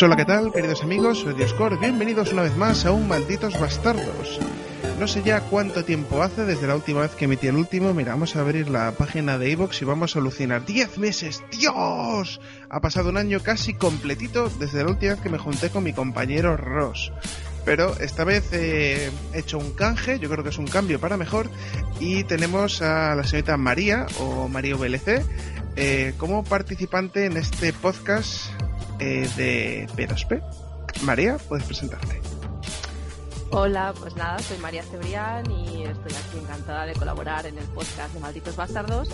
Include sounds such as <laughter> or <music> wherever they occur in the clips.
Pues hola, ¿qué tal, queridos amigos? Soy Dioscor. Bienvenidos una vez más a un Malditos Bastardos. No sé ya cuánto tiempo hace desde la última vez que emití el último. Mira, vamos a abrir la página de iVoox y vamos a alucinar. ¡Diez meses! ¡Dios! Ha pasado un año casi completito desde la última vez que me junté con mi compañero Ross. Pero esta vez he hecho un canje, yo creo que es un cambio para mejor, y tenemos a la señorita María, o María VLC, eh, como participante en este podcast eh, de P2P. María, puedes presentarte. Hola, pues nada, soy María Cebrián y estoy aquí encantada de colaborar en el podcast de Malditos Bastardos.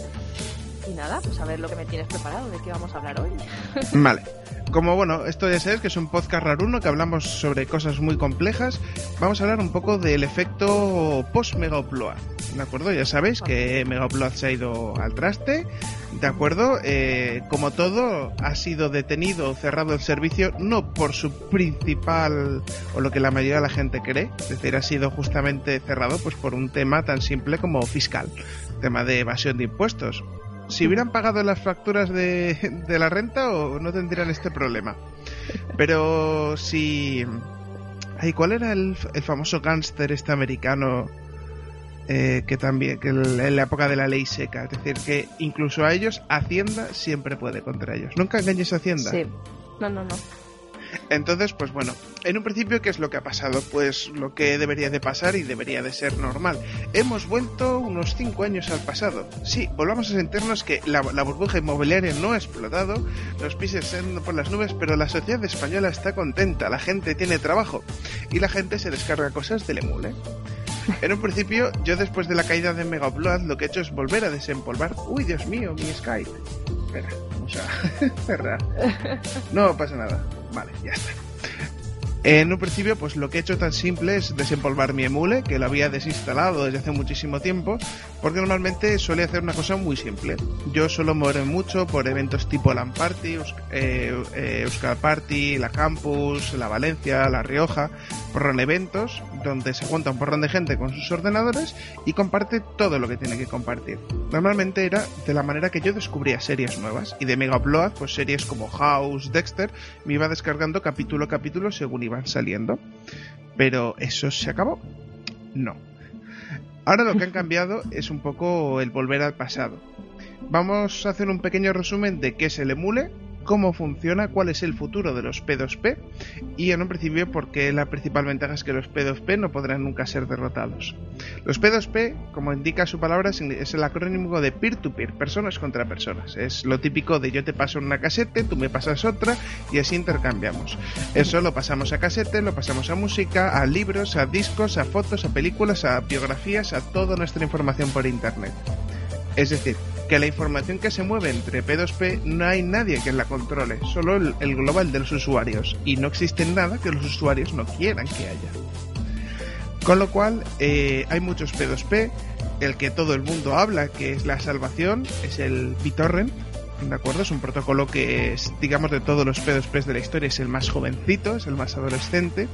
Y nada, pues a ver lo que me tienes preparado, de qué vamos a hablar hoy. <laughs> Vale. Como bueno, esto ya sabes que es un podcast raruno que hablamos sobre cosas muy complejas, vamos a hablar un poco del efecto post-Megaupload. ¿De acuerdo? Ya sabéis que Megaupload se ha ido al traste, ¿de acuerdo? Eh, como todo, ha sido detenido, cerrado el servicio, no por su principal, o lo que la mayoría de la gente cree, es decir, ha sido justamente cerrado pues por un tema tan simple como fiscal, tema de evasión de impuestos si hubieran pagado las facturas de, la renta o no tendrían este problema. Pero si... Ay, ¿Cuál era el, famoso gángster este americano eh, que también, que en la época de la ley seca? Es decir, que incluso a ellos Hacienda siempre puede contra ellos. Nunca engañes a Hacienda. Sí. No, no, no. Entonces, pues bueno, en un principio, ¿qué es lo que ha pasado? Pues lo que debería de pasar y debería de ser normal. Hemos vuelto unos 5 años al pasado. Sí, volvamos a sentirnos que la, burbuja inmobiliaria no ha explotado, los pisos están por las nubes, pero la sociedad española está contenta, la gente tiene trabajo y la gente se descarga cosas del emule. En un principio, yo después de la caída de Megaupload lo que he hecho es volver a desempolvar. Uy, Dios mío, mi Skype. Espera, vamos a <laughs> cerrar. No pasa nada. Vale, ya está. En un principio, pues lo que he hecho tan simple es desempolvar mi emule, que lo había desinstalado desde hace muchísimo tiempo, porque normalmente suele hacer una cosa muy simple. Yo suelo moverme mucho por eventos tipo LAN Party, eh, eh, Party, la Campus, la Valencia, la Rioja, porrón eventos donde se junta un porrón de gente con sus ordenadores y comparte todo lo que tiene que compartir. Normalmente era de la manera que yo descubría series nuevas y de Mega Upload, pues series como House, Dexter, me iba descargando capítulo a capítulo según iba saliendo. Pero eso se acabó. No. Ahora lo que han <laughs> cambiado es un poco el volver al pasado. Vamos a hacer un pequeño resumen de qué es el emule, cómo funciona, cuál es el futuro de los P2P y en un principio porque la principal ventaja es que los P2P no podrán nunca ser derrotados. Los P2P, como indica su palabra, es el acrónimo de peer-to-peer, personas contra personas. Es lo típico de yo te paso una casete, tú me pasas otra y así intercambiamos. Eso lo pasamos a casete, lo pasamos a música, a libros, a discos, a fotos, a películas, a biografías, a toda nuestra información por Internet. Es decir, que la información que se mueve entre P2P no hay nadie que la controle, solo el, global de los usuarios, y no existe nada que los usuarios no quieran que haya. Con lo cual, eh, hay muchos P2P, el que todo el mundo habla, que es la salvación, es el BitTorrent, ¿de acuerdo? Es un protocolo que es, digamos, de todos los P2P de la historia, es el más jovencito, es el más adolescente,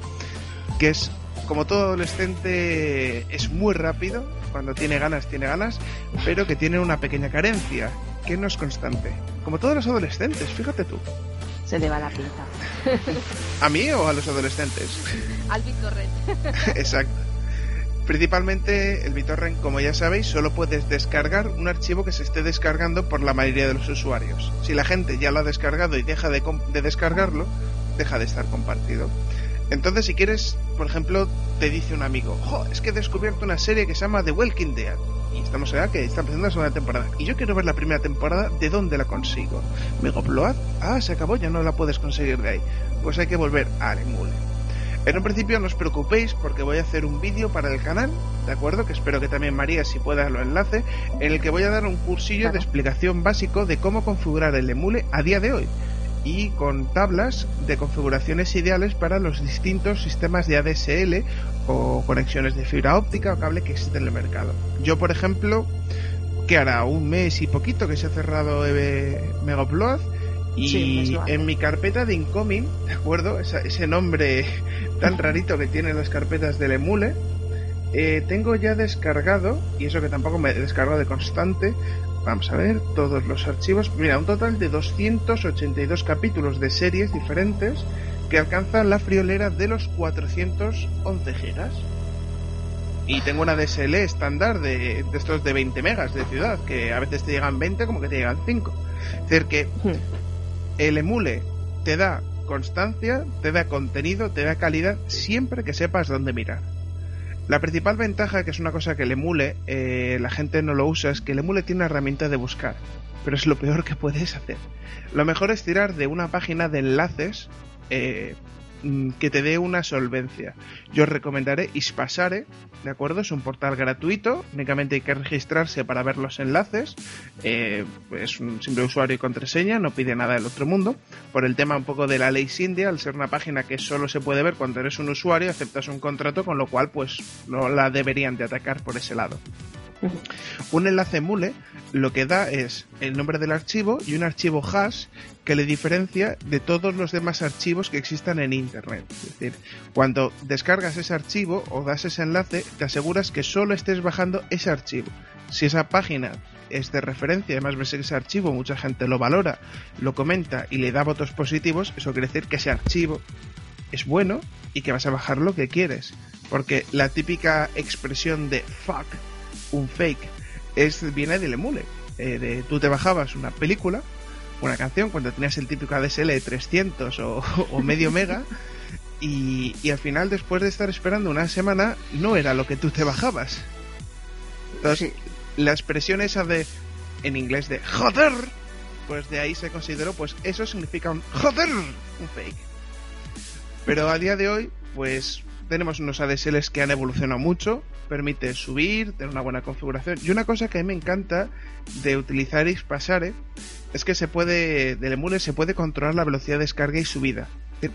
que es como todo adolescente es muy rápido, cuando tiene ganas tiene ganas, pero que tiene una pequeña carencia, que no es constante. Como todos los adolescentes, fíjate tú. Se le va la pinta. ¿A mí o a los adolescentes? Al BitTorrent. <laughs> Exacto. Principalmente el BitTorrent, como ya sabéis, solo puedes descargar un archivo que se esté descargando por la mayoría de los usuarios. Si la gente ya lo ha descargado y deja de, de descargarlo, deja de estar compartido. Entonces, si quieres, por ejemplo, te dice un amigo, jo, es que he descubierto una serie que se llama The Walking Dead. Y estamos allá que está empezando la segunda temporada. Y yo quiero ver la primera temporada, ¿de dónde la consigo? ¿Megapload? Ah, se acabó, ya no la puedes conseguir de ahí. Pues hay que volver al emule. En un principio no os preocupéis porque voy a hacer un vídeo para el canal, ¿de acuerdo? Que espero que también María, si pueda, lo enlace, en el que voy a dar un cursillo de explicación básico de cómo configurar el emule a día de hoy y con tablas de configuraciones ideales para los distintos sistemas de ADSL o conexiones de fibra óptica o cable que existen en el mercado. Yo, por ejemplo, que hará un mes y poquito que se ha cerrado Megaupload y en mi carpeta de incoming, ¿de acuerdo? ese nombre tan rarito que tienen las carpetas del emule, eh, tengo ya descargado, y eso que tampoco me he descargado de constante, Vamos a ver todos los archivos. Mira, un total de 282 capítulos de series diferentes que alcanza la friolera de los 411 gigas. Y tengo una DSL estándar de, de estos de 20 megas de ciudad, que a veces te llegan 20 como que te llegan 5. Es decir, que Hmm. el emule te da constancia, te da contenido, te da calidad, siempre que sepas dónde mirar. La principal ventaja, que es una cosa que el emule, eh, la gente no lo usa, es que el emule tiene una herramienta de buscar, pero es lo peor que puedes hacer. Lo mejor es tirar de una página de enlaces eh, que te dé una solvencia. Yo os recomendaré Ispasare, ¿de acuerdo? Es un portal gratuito, únicamente hay que registrarse para ver los enlaces. eh, es un simple usuario y contraseña, no pide nada del otro mundo. Por el tema un poco de la ley India, al ser una página que solo se puede ver cuando eres un usuario, aceptas un contrato, con lo cual pues no la deberían de atacar por ese lado. Un enlace mule lo que da es el nombre del archivo y un archivo hash que le diferencia de todos los demás archivos que existan en Internet. Es decir, cuando descargas ese archivo o das ese enlace, te aseguras que solo estés bajando ese archivo. Si esa página es de referencia, además ves ese archivo mucha gente lo valora, lo comenta y le da votos positivos, eso quiere decir que ese archivo es bueno y que vas a bajar lo que quieres. Porque la típica expresión de fuck, un fake, es, viene del emule. Eh, de, tú te bajabas una película, una canción, cuando tenías el típico ADSL de 300 o, o medio <laughs> mega, y, y al final, después de estar esperando una semana, no era lo que tú te bajabas. Entonces, la expresión esa de, en inglés, de joder, pues de ahí se consideró, pues eso significa un joder, un fake. Pero a día de hoy, pues tenemos unos ADSLs que han evolucionado mucho, permite subir, tener una buena configuración. Y una cosa que a mí me encanta de utilizar Xpasare es que se puede, del emule se puede controlar la velocidad de descarga y subida.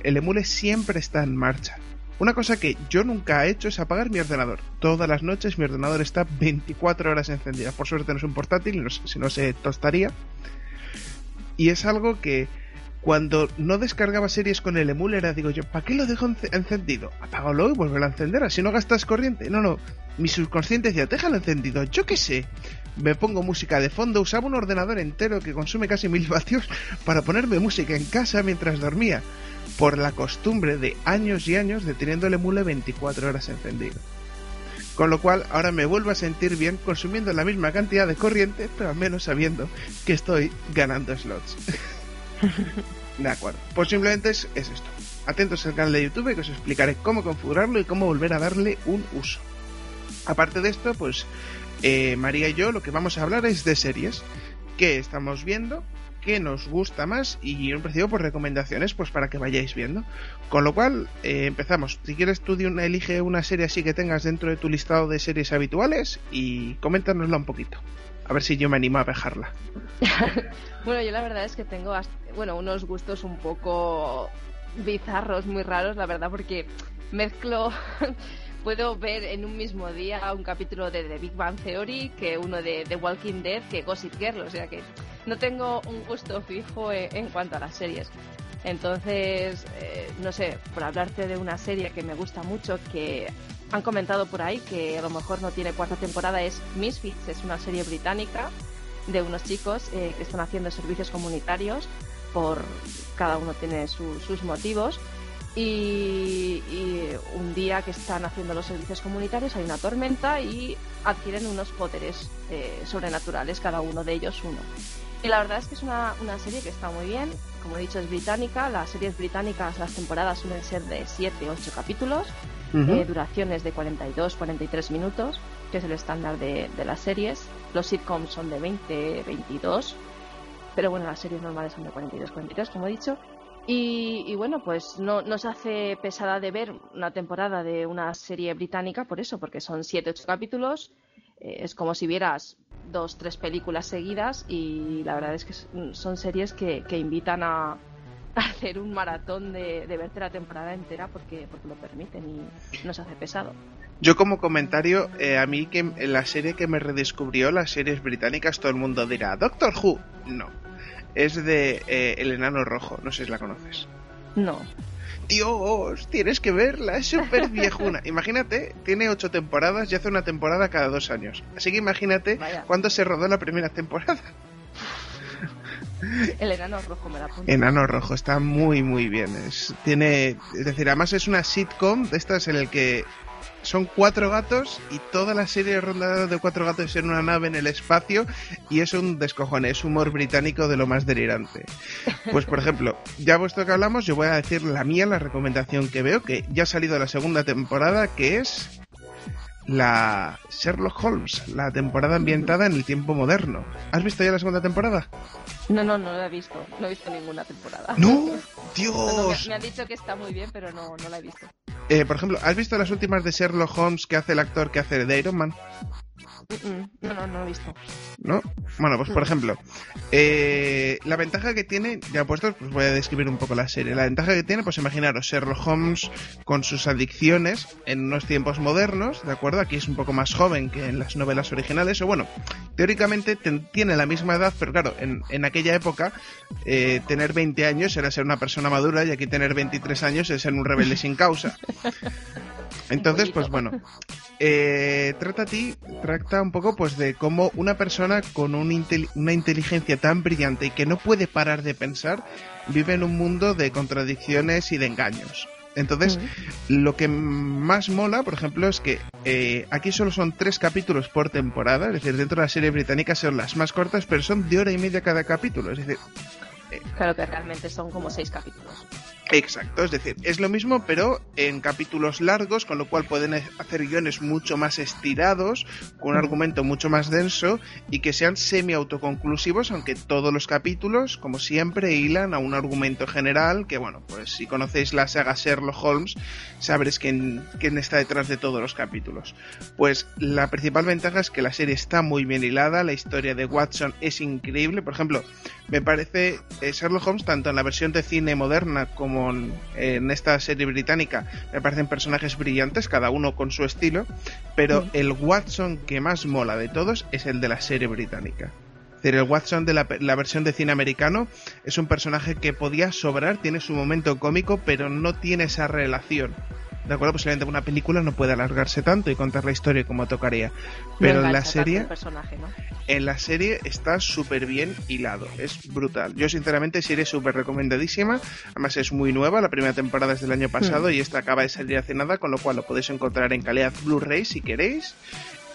El emule siempre está en marcha. Una cosa que yo nunca he hecho es apagar mi ordenador. Todas las noches mi ordenador está 24 horas encendida. Por suerte no es un portátil, si no se tostaría. Y es algo que cuando no descargaba series con el emule era, digo yo, ¿para qué lo dejo ence- encendido? Apágalo y vuelve a encender, así no gastas corriente. No, no, mi subconsciente decía, déjalo encendido, yo qué sé. Me pongo música de fondo, usaba un ordenador entero que consume casi mil <laughs> vatios para ponerme música en casa mientras dormía, por la costumbre de años y años de teniendo el emule 24 horas encendido. Con lo cual ahora me vuelvo a sentir bien consumiendo la misma cantidad de corriente, pero al menos sabiendo que estoy ganando slots. <laughs> De acuerdo. Pues simplemente es, es esto. Atentos al canal de YouTube que os explicaré cómo configurarlo y cómo volver a darle un uso. Aparte de esto, pues eh, María y yo lo que vamos a hablar es de series. ¿Qué estamos viendo? ¿Qué nos gusta más? Y en principio por recomendaciones, pues para que vayáis viendo. Con lo cual, eh, empezamos. Si quieres tú elige una serie así que tengas dentro de tu listado de series habituales y coméntanosla un poquito. A ver si yo me animo a dejarla. <laughs> Bueno, yo la verdad es que tengo bueno, unos gustos un poco bizarros, muy raros, la verdad, porque mezclo, <laughs> puedo ver en un mismo día un capítulo de The Big Bang Theory que uno de The Walking Dead que Gossip Girl, o sea que no tengo un gusto fijo en, en cuanto a las series. Entonces, eh, no sé, por hablarte de una serie que me gusta mucho, que han comentado por ahí que a lo mejor no tiene cuarta temporada, es Misfits, es una serie británica de unos chicos eh, que están haciendo servicios comunitarios por cada uno tiene su- sus motivos. Y, y un día que están haciendo los servicios comunitarios hay una tormenta y adquieren unos poderes eh, sobrenaturales cada uno de ellos uno. Y la verdad es que es una, una serie que está muy bien. Como he dicho es británica. Las series británicas las temporadas suelen ser de 7 8 capítulos eh, duraciones de 42-43 minutos, que es el estándar de, las series. Los sitcoms son de 20-22, pero bueno, las series normales son de 42-43, como he dicho. Y, bueno, pues no, no se hace pesada de ver una temporada de una serie británica por eso, porque son 7-8 capítulos. eh, es como si vieras dos, tres películas seguidas y la verdad es que son series que, que invitan a hacer un maratón de, de verte la temporada entera porque, porque lo permiten y no se hace pesado. Yo como comentario, eh, a mí que la serie que me redescubrió, las series británicas, todo el mundo dirá, Doctor Who. No. Es de eh, El Enano Rojo, no sé si la conoces. No. Dios, tienes que verla, es súper <laughs> viejuna. Imagínate, tiene ocho temporadas y hace una temporada cada dos años. Así que imagínate Vaya. cuándo se rodó la primera temporada. <laughs> El enano rojo me la apunto. Enano rojo, está muy muy bien. Es, tiene, es decir, además es una sitcom de estas en el que son cuatro gatos y toda la serie ronda de cuatro gatos en una nave en el espacio y es un descojone, es humor británico de lo más delirante. Pues por ejemplo, ya puesto que hablamos, yo voy a decir la mía, la recomendación que veo, que ya ha salido la segunda temporada, que es la Sherlock Holmes, la temporada ambientada en el tiempo moderno. ¿Has visto ya la segunda temporada? No, no, no la he visto. No he visto ninguna temporada. ¡No! <laughs> ¡Dios! me, me, han dicho que está muy bien, pero no, no la he visto. Eh, por ejemplo, ¿has visto las últimas de Sherlock Holmes que hace el actor que hace de Iron Man? No, no, no lo he visto. ¿No? Bueno, pues por ejemplo, eh, la ventaja que tiene, ya puesto, pues voy a describir un poco la serie. La ventaja que tiene, pues imaginaros, Sherlock Holmes con sus adicciones en unos tiempos modernos, ¿de acuerdo? Aquí es un poco más joven que en las novelas originales, o bueno, teóricamente tiene la misma edad, pero claro, en, en aquella época eh, tener 20 años era ser una persona madura y aquí tener 23 años es ser un rebelde sin causa. <laughs> Entonces, pues bueno, eh, trata a ti, trata un poco pues de cómo una persona con un una inteligencia tan brillante y que no puede parar de pensar vive en un mundo de contradicciones y de engaños. Entonces, lo que más mola, por ejemplo, es que eh, aquí solo son tres capítulos por temporada, es decir, dentro de la serie británica son las más cortas, pero son de hora y media cada capítulo, es decir... Eh, claro que realmente son como seis capítulos. Exacto, es decir, es lo mismo pero en capítulos largos, con lo cual pueden hacer guiones mucho más estirados, con un argumento mucho más denso y que sean semi-autoconclusivos, aunque todos los capítulos, como siempre, hilan a un argumento general que, bueno, pues si conocéis la saga Sherlock Holmes, sabréis quién, quién está detrás de todos los capítulos. Pues la principal ventaja es que la serie está muy bien hilada, la historia de Watson es increíble, por ejemplo, me parece eh, Sherlock Holmes, tanto en la versión de cine moderna como en esta serie británica, me parecen personajes brillantes, cada uno con su estilo, pero el Watson que más mola de todos es el de la serie británica. Es decir, el Watson de la, la, versión de cine americano es un personaje que podía sobrar, tiene su momento cómico, pero no tiene esa relación ¿de acuerdo? Posiblemente una película no puede alargarse tanto y contar la historia como tocaría. Pero en la serie. En la serie está súper bien hilado. Es brutal. Yo, sinceramente, serie súper recomendadísima. Además, es muy nueva. La primera temporada es del año pasado hmm. y esta acaba de salir hace nada, con lo cual lo podéis encontrar en calidad Blu-ray si queréis.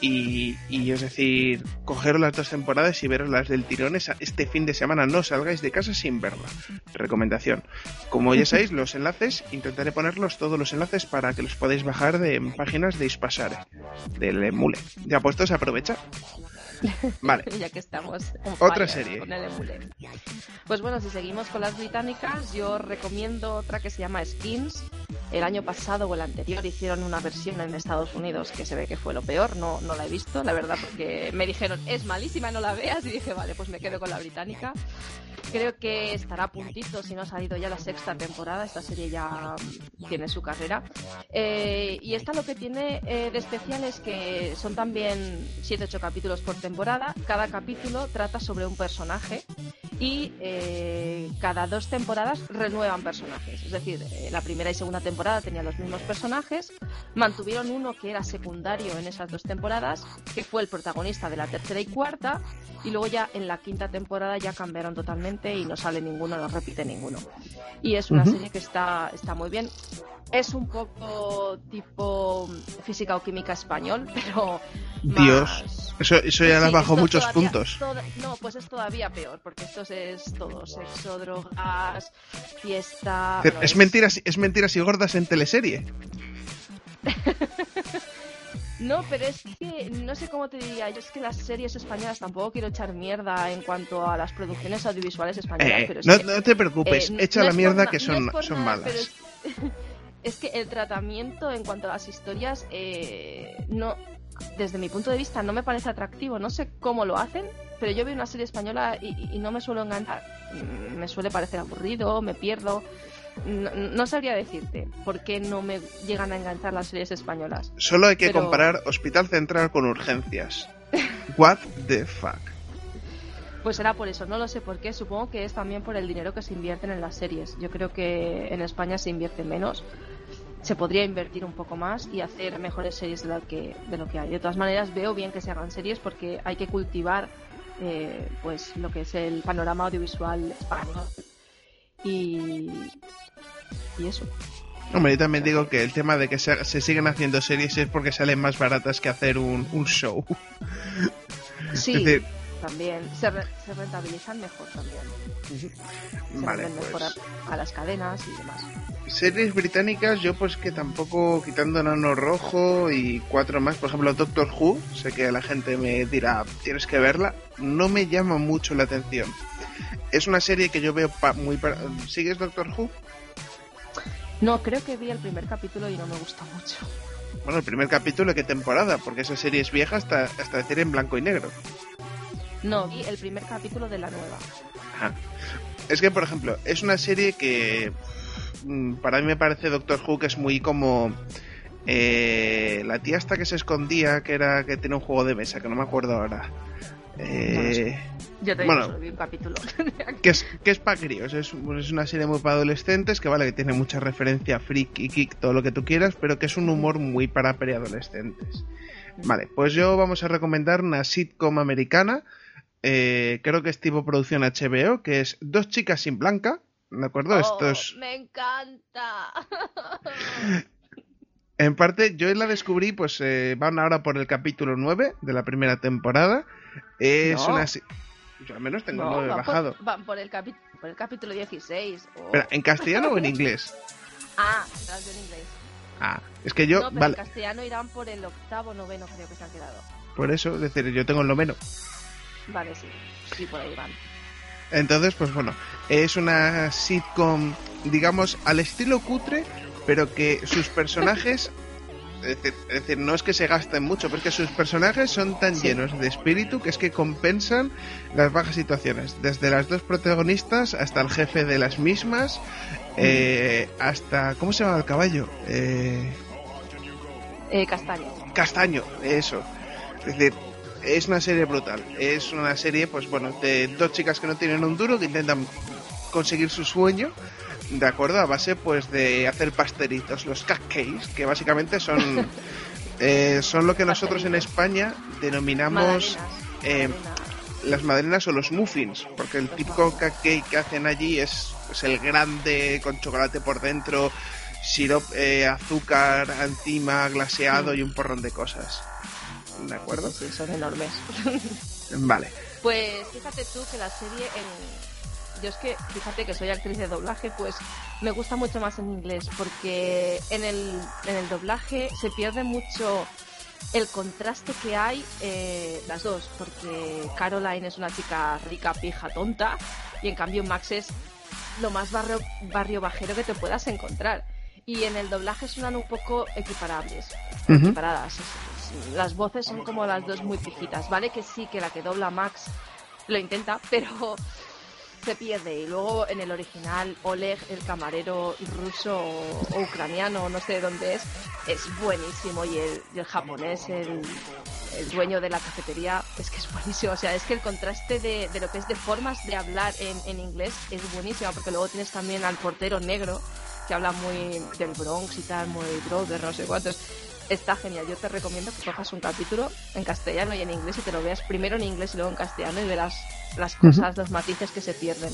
Y, es decir, cogeros las dos temporadas y veros las del tirón este fin de semana. No salgáis de casa sin verla. Recomendación. Como ya <laughs> sabéis, los enlaces, intentaré ponerlos todos los enlaces para que los podáis bajar de páginas de Ispasare, del emule. Ya puestos, aprovecha. <laughs> Vale. ya que estamos. Otra serie. Pues bueno, si seguimos con las británicas, yo recomiendo otra que se llama Skins. El año pasado o el anterior hicieron una versión en Estados Unidos que se ve que fue lo peor. No, no la he visto, la verdad, porque me dijeron es malísima, no la veas. Y dije, vale, pues me quedo con la británica. Creo que estará a puntito si no ha salido ya la sexta temporada. Esta serie ya tiene su carrera. Eh, y esta lo que tiene eh, de especial es que son también 7-8 capítulos por temporada. Cada capítulo trata sobre un personaje y eh, cada dos temporadas renuevan personajes. Es decir, la primera y segunda temporada tenían los mismos personajes, mantuvieron uno que era secundario en esas dos temporadas, que fue el protagonista de la tercera y cuarta, y luego ya en la quinta temporada ya cambiaron totalmente y no sale ninguno, no repite ninguno. Y es una serie que está, está muy bien. Es un poco tipo física o química español, <laughs> pero. Dios, eso, eso ya las bajó muchos puntos. no, pues es todavía peor, porque esto es todo: sexo, drogas, fiesta. es, mentiras, es mentiras y gordas en teleserie. <laughs> No, pero es que no sé cómo te diría. Yo es que las series españolas tampoco quiero echar mierda en cuanto a las producciones audiovisuales españolas. Eh, no, te preocupes, eh, echa la mierda que son, son malas. Es, <laughs> que el tratamiento en cuanto a las historias, eh, no, desde mi punto de vista, no me parece atractivo. No sé cómo lo hacen, pero yo veo una serie española y, y no me suelo enganchar. Mm, me suele parecer aburrido, me pierdo. No, sabría decirte por qué no me llegan a enganchar las series españolas. Solo hay que comparar Hospital Central con Urgencias. What the fuck. Pues será por eso, no lo sé por qué. Supongo que es también por el dinero que se invierten en las series. Yo creo que en España se invierte menos. Se podría invertir un poco más y hacer mejores series de lo que, de lo que hay. De todas maneras, veo bien que se hagan series porque hay que cultivar eh, pues lo que es el panorama audiovisual español. Y, y eso. Hombre, yo también digo que el tema de que se, siguen haciendo series es porque salen más baratas que hacer un, show. Sí, también. Se, rentabilizan mejor también. vale, mejor pues a, las cadenas y demás. Series británicas, yo pues que tampoco, quitando Nano Rojo y cuatro más, por ejemplo Doctor Who, sé que la gente me dirá, tienes que verla, no me llama mucho la atención. Es una serie que yo veo muy... ¿Sigues Doctor Who? No, creo que vi el primer capítulo y no me gustó mucho. Bueno, el primer capítulo, ¿qué temporada? Porque esa serie es vieja hasta, hasta decir en blanco y negro. No, vi el primer capítulo de la nueva. Ajá. Es que, por ejemplo, es una serie que mm, para mí me parece Doctor Who que es muy como eh, la tía hasta que se escondía, que era que tiene un juego de mesa, que no me acuerdo ahora. Eh, yo te bueno, un capítulo. <laughs> que es, que es para críos, es, es, una serie muy para adolescentes, que vale, que tiene mucha referencia freak y kick, todo lo que tú quieras, pero que es un humor muy para preadolescentes. Vale, pues yo vamos a recomendar una sitcom americana, eh, creo que es tipo producción HBO, que es Dos chicas sin blanca, ¿de acuerdo? Esto es... Me encanta. <laughs> En parte, yo la descubrí, pues eh, van ahora por el capítulo 9 de la primera temporada. Es una. Yo al menos tengo el 9 bajado. van por el, por el capítulo 16. ¿en castellano o en <laughs> inglés? Ah, en inglés. Ah, es que yo. No, pero en castellano irán por el octavo, noveno, creo que se han quedado. Por eso, es decir, yo tengo el noveno. Vale, sí. Sí, por ahí van. Entonces, pues bueno, es una sitcom, digamos, al estilo cutre, pero que sus personajes <laughs> es decir, no es que se gasten mucho, pero es que sus personajes son tan llenos de espíritu que es que compensan las bajas situaciones. Desde las dos protagonistas hasta el jefe de las mismas, eh, hasta. ¿Cómo se llama el caballo? Eh, eh... castaño. Castaño, eso. Es decir, es una serie brutal. Es una serie, pues bueno, de dos chicas que no tienen un duro, que intentan conseguir su sueño de acuerdo a base pues de hacer pastelitos, los cupcakes, que básicamente son <laughs> eh, son lo que nosotros en España denominamos eh, las madrinas o los muffins, porque el típico cupcake que hacen allí es, el grande con chocolate por dentro, sirop, eh, azúcar encima, glaseado y un porrón de cosas. ¿De acuerdo? Sí, son enormes. <laughs> vale. Pues fíjate tú que la serie en yo es que, fíjate que soy actriz de doblaje, pues me gusta mucho más en inglés, porque en el, en el doblaje se pierde mucho el contraste que hay eh, las dos, porque Caroline es una chica rica, pija, tonta, y en cambio Max es lo más barrio, barrio bajero que te puedas encontrar. Y en el doblaje suenan un poco equiparables, equiparadas. Las voces son como las dos muy pijitas, ¿vale? Que sí, que la que dobla Max lo intenta, <laughs> pero se pierde. Y luego en el original, Oleg, el camarero ruso o, ucraniano, no sé de dónde es, es buenísimo. Y el, japonés, el, dueño de la cafetería, es que es buenísimo. O sea, es que el contraste de, lo que es de formas de hablar en, inglés es buenísimo, porque luego tienes también al portero negro, que habla muy del Bronx y tal, muy brother, no sé cuántos está genial. Yo te recomiendo que cojas un capítulo en castellano y en inglés y te lo veas primero en inglés y luego en castellano y verás las cosas, los matices que se pierden.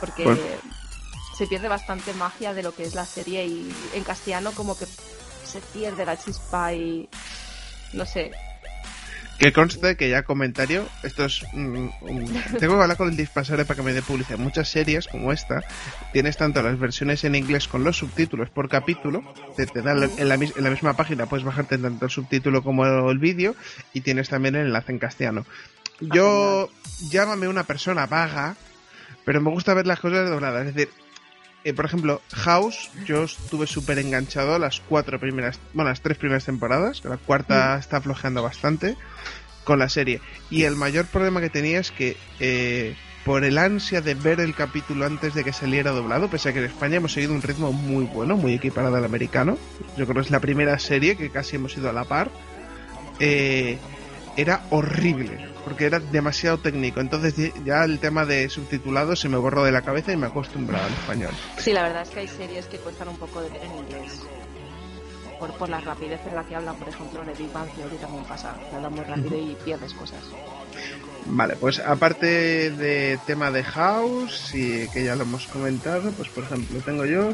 Porque se pierde bastante magia de lo que es la serie y en castellano como que se pierde la chispa y no sé, que conste que ya comentario, esto es. Mm, tengo que hablar con el dispensable para que me dé publicidad. Muchas series como esta, tienes tanto las versiones en inglés con los subtítulos por capítulo, te, dan en la, en la, misma página, puedes bajarte tanto el subtítulo como el vídeo, y tienes también el enlace en castellano. Yo, llámame una persona vaga, pero me gusta ver las cosas dobladas. Es decir, eh, por ejemplo, House, yo estuve súper enganchado las cuatro primeras, bueno, las tres primeras temporadas, la cuarta está flojeando bastante con la serie. Y el mayor problema que tenía es que eh, por el ansia de ver el capítulo antes de que saliera doblado, pese a que en España hemos seguido un ritmo muy bueno, muy equiparado al americano, yo creo que es la primera serie que casi hemos ido a la par, eh, era horrible, porque era demasiado técnico. Entonces ya el tema de subtitulado se me borró de la cabeza y me acostumbrado al español. Sí, la verdad es que hay series que cuestan un poco de ver en inglés. por, por la rapidez en la que hablan, por ejemplo, el Big Bang Theory también pasa, hablan muy rápido y pierdes cosas. Vale, pues aparte de tema de House, y que ya lo hemos comentado, pues por ejemplo tengo yo...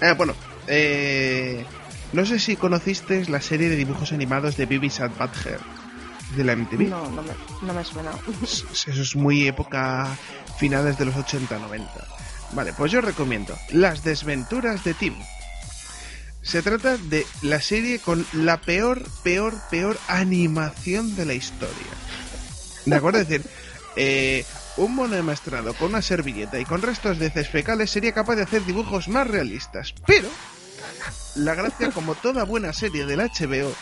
Ah, bueno, eh, no sé si conocisteis la serie de dibujos animados de Beavis and Butthead de la MTV. No, no me, no me suena. Eso es muy época finales de los 80-90. Vale, pues yo recomiendo Las desventuras de Tim. Se trata de la serie con la peor, peor, peor animación de la historia. ¿De acuerdo? Es decir, eh, un mono emastrado con una servilleta y con restos de heces fecales sería capaz de hacer dibujos más realistas. Pero la gracia, como toda buena serie del HBO,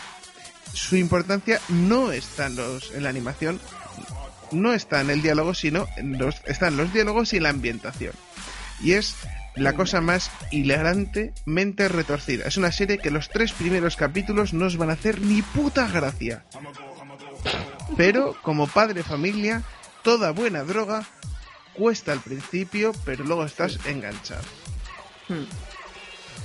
su importancia no está en, los, en la animación, no está en el diálogo, sino en los, están los diálogos y la ambientación. Y es la cosa más hilarantemente retorcida. Es una serie que los tres primeros capítulos no os van a hacer ni puta gracia. Pero como padre familia, toda buena droga cuesta al principio, pero luego estás enganchado.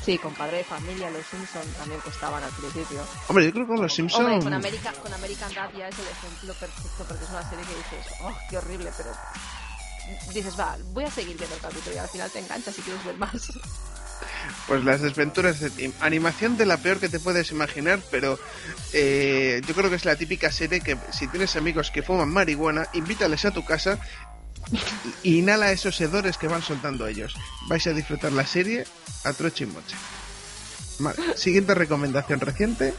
Sí, con Padre de Familia, los Simpsons también costaban al principio. Hombre, yo creo que con los Simpsons... Hombre, con, America, con American Dad ya es el ejemplo perfecto porque es una serie que dices, oh, qué horrible, pero dices, va, voy a seguir viendo el capítulo y al final te enganchas y quieres ver más. Pues las desventuras de Tim. Animación de la peor que te puedes imaginar, pero eh, yo creo que es la típica serie que si tienes amigos que fuman marihuana, invítales a tu casa inhala esos hedores que van soltando ellos. Vais a disfrutar la serie a troche y moche. Vale. Siguiente recomendación reciente.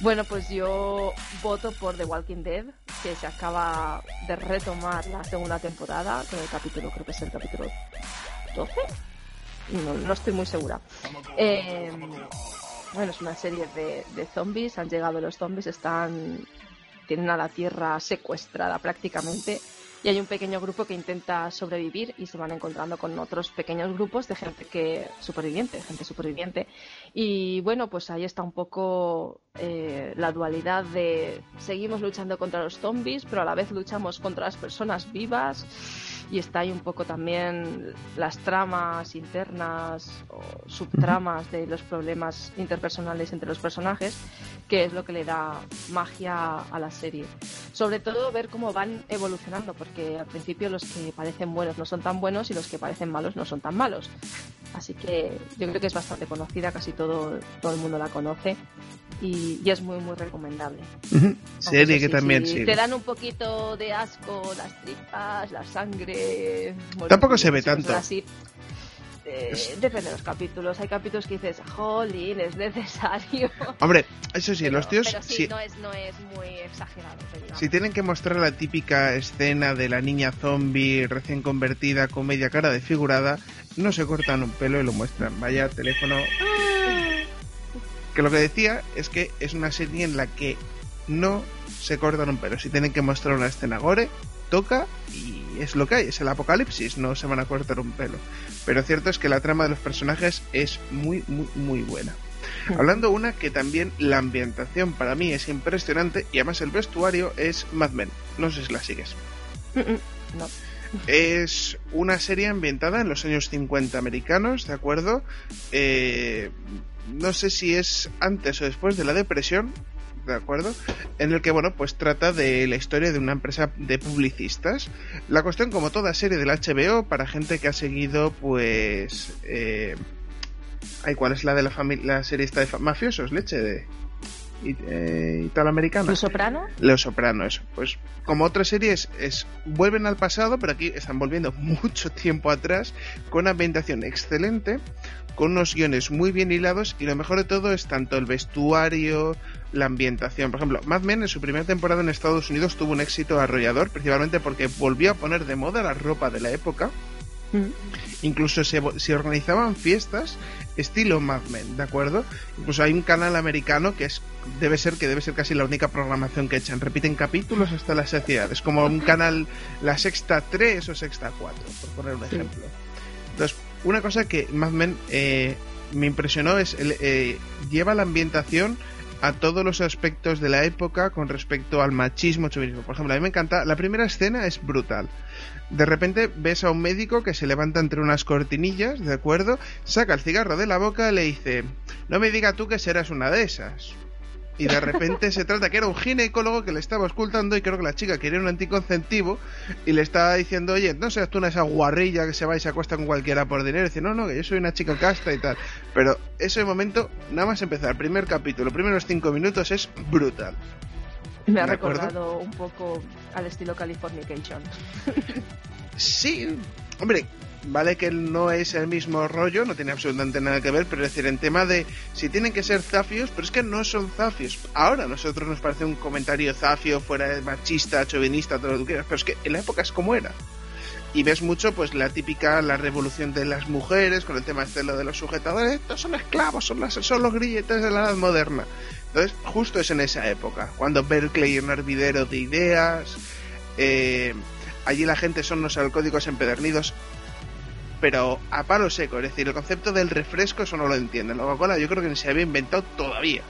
Bueno, pues yo voto por The Walking Dead, que se acaba de retomar la segunda temporada, con el capítulo, creo que es el capítulo 12. No, estoy muy segura. Eh, bueno, es una serie de, de zombies, han llegado los zombies, están tienen a la Tierra secuestrada prácticamente y hay un pequeño grupo que intenta sobrevivir y se van encontrando con otros pequeños grupos de gente que superviviente, gente superviviente. Y bueno, pues ahí está un poco eh, la dualidad de seguimos luchando contra los zombies, pero a la vez luchamos contra las personas vivas y está ahí un poco también las tramas internas o subtramas de los problemas interpersonales entre los personajes, que es lo que le da magia a la serie. Sobre todo ver cómo van evolucionando, porque al principio los que parecen buenos no son tan buenos y los que parecen malos no son tan malos. Así que yo creo que es bastante conocida, casi todo, todo el mundo la conoce y, y es muy muy recomendable. Serie que también sí. Te dan un poquito de asco las tripas, la sangre. Tampoco se ve tanto. Así. Eh, depende de los capítulos. Hay capítulos que dices, jolín, es necesario. <laughs> Hombre, eso sí, pero, los tíos. Pero sí, si, no, es, no es muy exagerado. si tienen que mostrar la típica escena de la niña zombie recién convertida con media cara desfigurada, no se cortan un pelo y lo muestran. Vaya teléfono. Que lo que decía es que es una serie en la que no se cortan un pelo. Si tienen que mostrar una escena gore, toca y es lo que hay, es el apocalipsis, no se van a cortar un pelo. Pero cierto es que la trama de los personajes es muy, muy, muy buena. <laughs> Hablando una que también la ambientación para mí es impresionante y además el vestuario es Mad Men. No sé si la sigues. No. Es una serie ambientada en los años 50 americanos, ¿de acuerdo? Eh, no sé si es antes o después de la depresión, ¿de acuerdo? En el que, bueno, pues trata de la historia de una empresa de publicistas. La cuestión, como toda serie del HBO, para gente que ha seguido, pues... Eh... ¿cuál es la de la la serie esta de mafiosos? Leche de... Eh, italoamericana. ¿Los Soprano? Los Soprano, eso. Pues como otras series es vuelven al pasado, pero aquí están volviendo <laughs> mucho tiempo atrás con una ambientación excelente, con unos guiones muy bien hilados y lo mejor de todo es tanto el vestuario, la ambientación. Por ejemplo, Mad Men en su primera temporada en Estados Unidos tuvo un éxito arrollador, principalmente porque volvió a poner de moda la ropa de la época. Mm. Incluso se, se, organizaban fiestas estilo Mad Men, ¿de acuerdo? Incluso hay un canal americano que es debe ser que debe ser casi la única programación que echan. Repiten capítulos hasta la saciedad. Es como un canal la sexta 3 o sexta 4, por poner un ejemplo. Entonces, una cosa que Mad Men eh, me impresionó es el, eh, lleva la ambientación a todos los aspectos de la época con respecto al machismo, chauvinismo. Por ejemplo, a mí me encanta, la primera escena es brutal. De repente ves a un médico que se levanta entre unas cortinillas, ¿de acuerdo? Saca el cigarro de la boca y le dice, no me diga tú que serás una de esas. Y de repente se trata que era un ginecólogo que le estaba escultando y creo que la chica quería un anticonceptivo y le estaba diciendo, oye, no seas tú una esa guarrilla que se va y se acuesta con cualquiera por dinero. Y dice, no, no, que yo soy una chica casta y tal. Pero ese momento, nada más empezar, primer capítulo, primeros cinco minutos es brutal. Me ha recordado un poco al estilo Californication. sí, hombre, vale que no es el mismo rollo, no tiene absolutamente nada que ver, pero es decir, en tema de si tienen que ser zafios, pero es que no son zafios. Ahora a nosotros nos parece un comentario zafio, fuera de machista, chauvinista, todo lo que quieras, pero es que en la época es como era. Y ves mucho, pues, la típica, la revolución de las mujeres, con el tema este de los sujetadores, estos son esclavos, son, las, son los grilletes de la edad moderna. Entonces, justo es en esa época, cuando Berkeley es un hervidero de ideas, eh, allí la gente son los alcohólicos empedernidos, pero a palo seco, es decir, el concepto del refresco eso no lo entienden. La Coca-Cola yo creo que ni se había inventado todavía.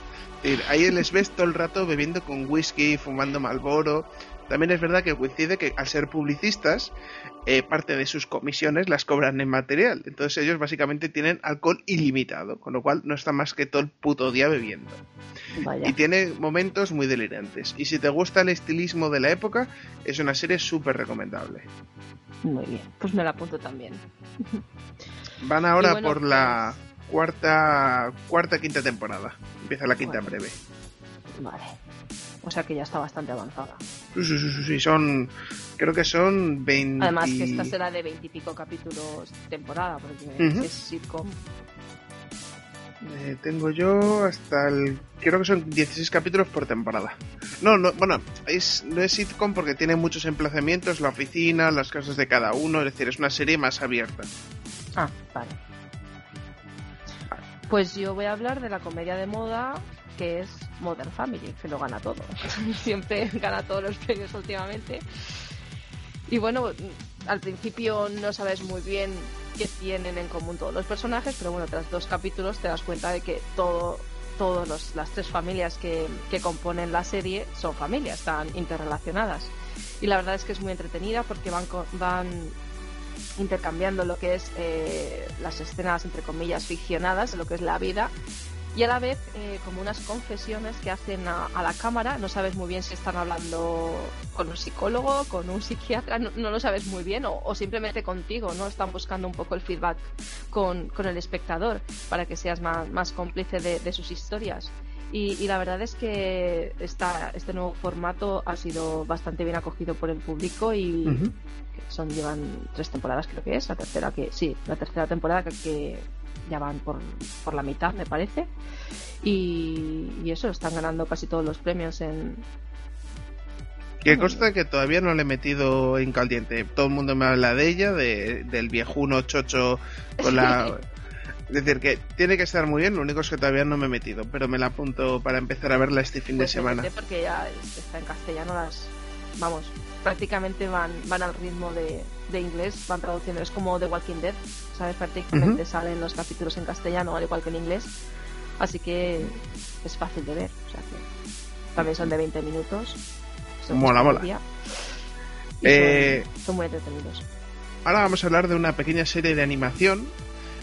Ahí les ves todo el rato bebiendo con whisky, fumando Malboro. También es verdad que coincide que al ser publicistas, eh, parte de sus comisiones las cobran en material. Entonces ellos básicamente tienen alcohol ilimitado, con lo cual no está más que todo el puto día bebiendo. Y tiene momentos muy delirantes. Y si te gusta el estilismo de la época, es una serie súper recomendable. Muy bien, pues me la apunto también. Van ahora por la cuarta, cuarta, quinta temporada. Empieza la quinta breve. Vale. O sea que ya está bastante avanzada. Sí, sí, sí, sí, son. Creo que son 20. Además que esta será de 20 y pico capítulos temporada, porque es sitcom. Eh, tengo yo hasta el. Creo que son 16 capítulos por temporada. No, no, bueno, es, no es sitcom porque tiene muchos emplazamientos, la oficina, las casas de cada uno, es decir, es una serie más abierta. Ah, vale. Pues yo voy a hablar de la comedia de moda que es Modern Family, que lo gana todo. <laughs> Siempre gana todos los premios últimamente. Y bueno, al principio no sabes muy bien qué tienen en común todos los personajes, pero bueno, tras dos capítulos te das cuenta de que todo, todas las tres familias que, que, componen la serie son familias, están interrelacionadas. Y la verdad es que es muy entretenida porque van, van intercambiando lo que es eh, las escenas, entre comillas, ficcionadas lo que es la vida y a la vez eh, como unas confesiones que hacen a, la cámara. No sabes muy bien si están hablando con un psicólogo, con un <laughs> psiquiatra, no, lo sabes muy bien, o, simplemente contigo, ¿no? Están buscando un poco el feedback con, el espectador para que seas más, cómplice de, sus historias. Y, la verdad es que esta, este nuevo formato ha sido bastante bien acogido por el público y son llevan tres temporadas creo que es, la tercera que sí, la tercera temporada que ya van por, por la mitad, me parece. Y, eso, están ganando casi todos los premios en, que consta que todavía no le he metido en caliente. Todo el mundo me habla de ella, de, del viejuno chocho con la... <laughs> es decir, que tiene que estar muy bien, lo único es que todavía no me he metido, pero me la apunto para empezar a verla este fin de pues semana. Porque ya está en castellano, las... Vamos, prácticamente van, van al ritmo de, de inglés, van traduciendo. Es como The Walking Dead, ¿sabes? Prácticamente salen los capítulos en castellano, al igual que en inglés. Así que es fácil de ver. O sea que también son de 20 minutos. mola, mola. Eh, son, muy entretenidos. Ahora vamos a hablar de una pequeña serie de animación.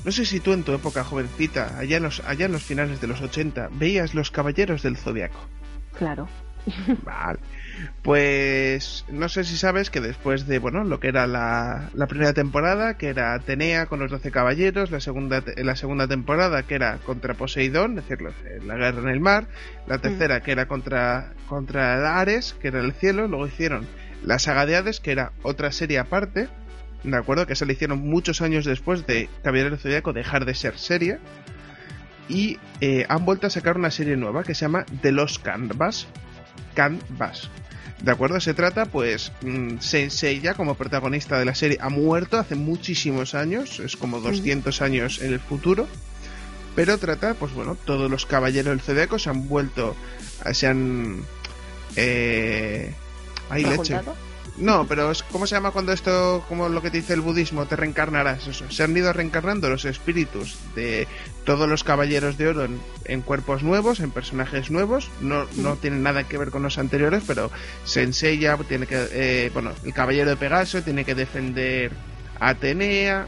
No sé si tú en tu época jovencita, allá en los, allá en los finales de los 80, veías Los Caballeros del Zodiaco. Claro. Vale. Pues no sé si sabes que después de, bueno, lo que era la, primera temporada, que era Atenea con los doce caballeros, la segunda, la segunda temporada que era contra Poseidón, es decir, la guerra en el mar, la tercera que era contra, contra Ares, que era el cielo, luego hicieron la saga de Hades, que era otra serie aparte, ¿de acuerdo? Que se le hicieron muchos años después de Caballero del Zodíaco dejar de ser serie. Y eh, han vuelto a sacar una serie nueva que se llama The Lost Canvas. Canvas ¿De acuerdo? Se trata, pues, mm, Senseiya como protagonista de la serie ha muerto hace muchísimos años, es como 200 años en el futuro, pero trata, pues bueno, todos los caballeros del Zodiaco se han vuelto, se han... Eh, hay leche. No, pero es ¿cómo se llama cuando esto, como lo que te dice el budismo, te reencarnarás? Eso. Se han ido reencarnando los espíritus de todos los caballeros de oro en, cuerpos nuevos, en personajes nuevos. No, no tienen nada que ver con los anteriores, pero Senseiya tiene que, eh, bueno, el caballero de Pegaso tiene que defender a Atenea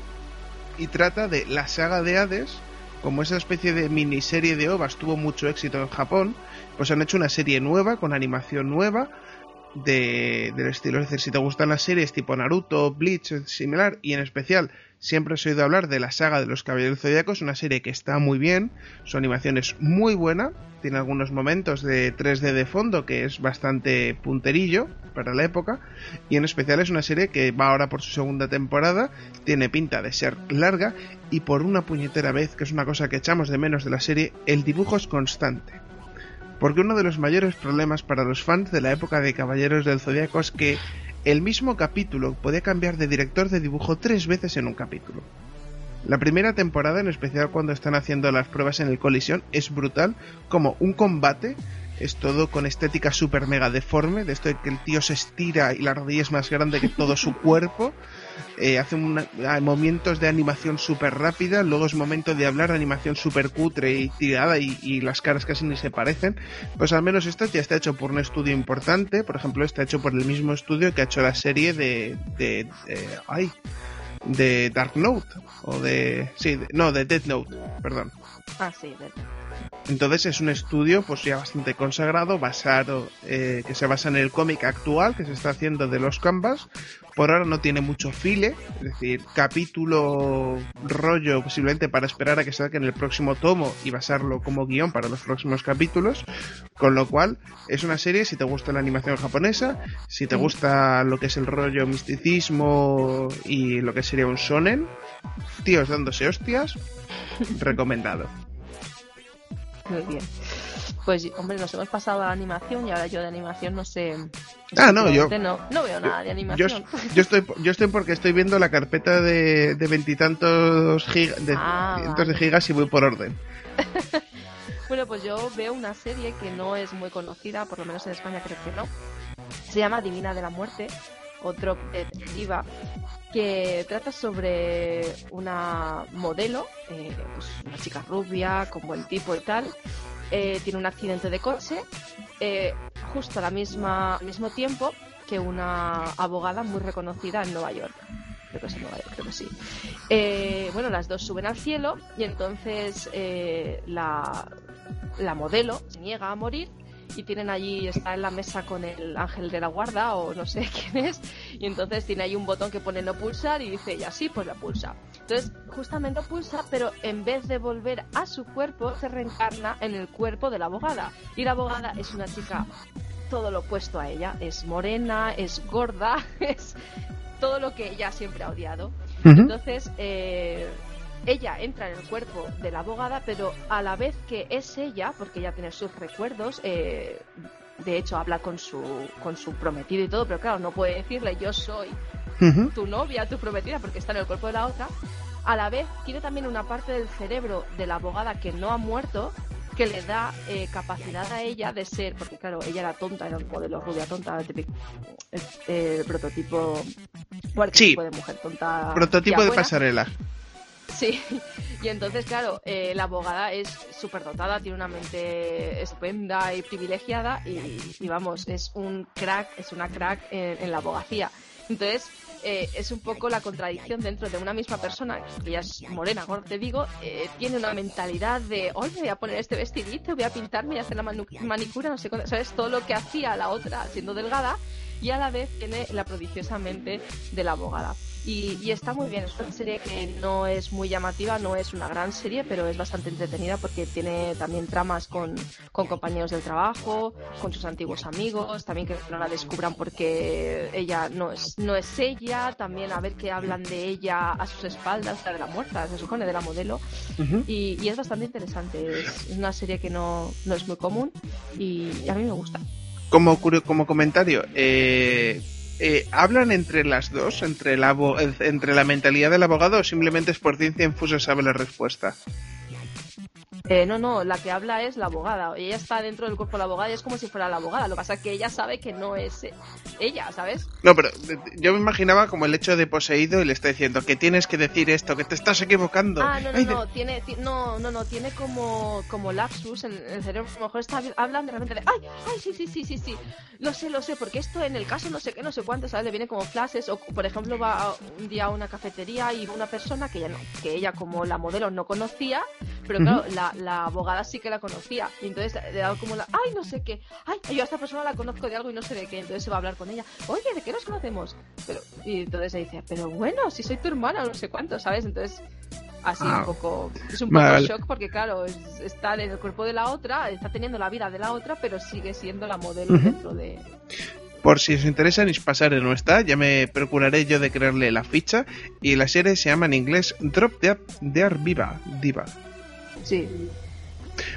y trata de la saga de Hades como esa especie de miniserie de OVAs tuvo mucho éxito en Japón, pues han hecho una serie nueva, con animación nueva, de, del estilo. Es decir, si te gustan las series tipo Naruto, Bleach, similar, y en especial siempre has oído hablar de la saga de los Caballeros Zodíacos, una serie que está muy bien, su animación es muy buena, tiene algunos momentos de 3D de fondo que es bastante punterillo para la época, y en especial es una serie que va ahora por su segunda temporada, tiene pinta de ser larga, y por una puñetera vez, que es una cosa que echamos de menos de la serie, el dibujo es constante porque uno de los mayores problemas para los fans de la época de Caballeros del Zodíaco es que el mismo capítulo podía cambiar de director de dibujo tres veces en un capítulo. La primera temporada, en especial cuando están haciendo las pruebas en el colisión, es brutal, como un combate es todo con estética super mega deforme, de esto de que el tío se estira y la rodilla es más grande que todo su <laughs> cuerpo, eh, hace movimientos de animación súper rápida, luego es momento de hablar animación súper cutre y tirada y, las caras casi ni se parecen, pues al menos esto ya está hecho por un estudio importante, por ejemplo está hecho por el mismo estudio que ha hecho la serie de... de, ay, de Dark Note, o de... sí, no, de Dead Note, perdón. Ah, sí, Dead Note. Entonces es un estudio pues ya bastante consagrado, basado, eh, que se basa en el cómic actual que se está haciendo de los Canvas. Por ahora no tiene mucho file, es decir, capítulo rollo posiblemente para esperar a que salga en el próximo tomo y basarlo como guion para los próximos capítulos. Con lo cual es una serie, si te gusta la animación japonesa, si te gusta lo que es el rollo misticismo y lo que sería un shonen, tíos dándose hostias, <laughs> recomendado. Muy bien. Pues, hombre, nos hemos pasado a la animación y ahora yo de animación no sé. Ah, no, yo. No, no veo nada de animación. Yo, estoy, yo estoy porque estoy viendo la carpeta de veintitantos gigas, de, ah, de gigas y voy por orden. <laughs> bueno, pues yo veo una serie que no es muy conocida, por lo menos en España creo que no. Se llama Divina de la Muerte, otro detectiva que trata sobre una modelo, eh, pues una chica rubia, con buen tipo y tal. Eh, tiene un accidente de coche eh, justo a la misma, al mismo tiempo que una abogada muy reconocida en Nueva York. Creo que es en Nueva York, creo que sí. bueno, las dos suben al cielo y entonces la, la modelo se niega a morir y tienen allí, está en la mesa con el ángel de la guarda o no sé <laughs> quién es, y entonces tiene ahí un botón que pone no pulsar y dice ya sí, pues la pulsa. Entonces, justamente pulsa, pero en vez de volver a su cuerpo, se reencarna en el cuerpo de la abogada. Y la abogada es una chica todo lo opuesto a ella, es morena, es gorda, <laughs> es todo lo que ella siempre ha odiado. Entonces, eh, ella entra en el cuerpo de la abogada, pero a la vez que es ella, porque ella tiene sus recuerdos, eh, de hecho habla con su, con su prometido y todo, pero claro, no puede decirle yo soy tu novia, tu prometida, porque está en el cuerpo de la otra. A la vez tiene también una parte del cerebro de la abogada que no ha muerto, que le da eh, capacidad a ella de ser, porque claro, ella era tonta, era un modelo rubia tonta, el, el, prototipo, sí, de mujer tonta. Prototipo de pasarela. Sí, <laughs> y entonces, claro, eh, la abogada es súper dotada, tiene una mente estupenda y privilegiada y, vamos, es un crack, es una crack en, la abogacía. Entonces, eh, es un poco la contradicción dentro de una misma persona, que ya es morena, como te digo, eh, tiene una mentalidad de, oye, voy a poner este vestidito, voy a pintarme y hacer la manicura, no sé, ¿sabes? Todo lo que hacía la otra siendo delgada y a la vez tiene la prodigiosa mente de la abogada. Y, está muy bien, es una serie que no es muy llamativa, no es una gran serie, pero es bastante entretenida porque tiene también tramas con, compañeros del trabajo, con sus antiguos amigos, también que no la descubran porque ella no es, no es ella, también a ver que hablan de ella a sus espaldas, de la muerta, se supone, de la modelo. y, es bastante interesante, es, una serie que no, no es muy común y, a mí me gusta. Como, como comentario, eh, eh, ¿hablan entre las dos, entre la, entre la mentalidad del abogado o simplemente es por ciencia infusa sabe la respuesta? Eh, no, no, la que habla es la abogada. Ella está dentro del cuerpo de la abogada y es como si fuera la abogada. Lo que pasa es que ella sabe que no es eh, ella, ¿sabes? No, pero eh, yo me imaginaba como el hecho de poseído y le está diciendo que tienes que decir esto, que te estás equivocando. Ah, no, no, no, tiene, no, no, no, tiene como, como lapsus en el cerebro. A lo mejor está hablando de repente de, ay, ay, sí, sí, sí, sí, sí, lo sé, lo sé, porque esto en el caso no sé qué, no sé cuánto, ¿sabes? Le viene como flashes o, por ejemplo, va un día a una cafetería y una persona que ella, no, que ella como la modelo no conocía, pero claro, la, la abogada sí que la conocía. Y entonces le dado como la, ay, no sé qué, ay, yo a esta persona la conozco de algo y no sé de qué. Entonces se va a hablar con ella, oye, ¿de qué nos conocemos? Pero, y entonces se dice, pero bueno, si soy tu hermana, no sé cuánto, ¿sabes? Entonces así un ah. poco es un poco shock porque claro está en el cuerpo de la otra está teniendo la vida de la otra pero sigue siendo la modelo dentro de por si os interesa, ni pasar no está, ya me procuraré yo de crearle la ficha. Y la serie se llama en inglés Drop Dead de Viva, Diva. Sí.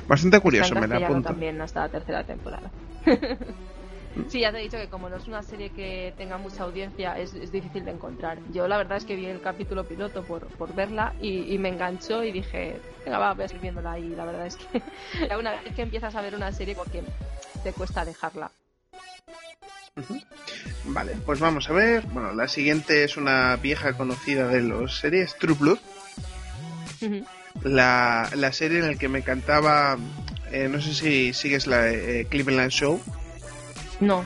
Bastante curioso, me la apunto. también hasta la tercera temporada. <laughs> sí, ya te he dicho que como no es una serie que tenga mucha audiencia, es, difícil de encontrar. Yo la verdad es que vi el capítulo piloto por, por verla y, me enganchó y dije, venga, va, voy a seguir viéndola. Y la verdad es que <laughs> una vez que empiezas a ver una serie, porque te cuesta dejarla. Vale, pues vamos a ver. Bueno, la siguiente es una vieja conocida de los series, True Blood. La, la, serie en la que me encantaba, eh, no sé si sigues la eh, Cleveland Show. No.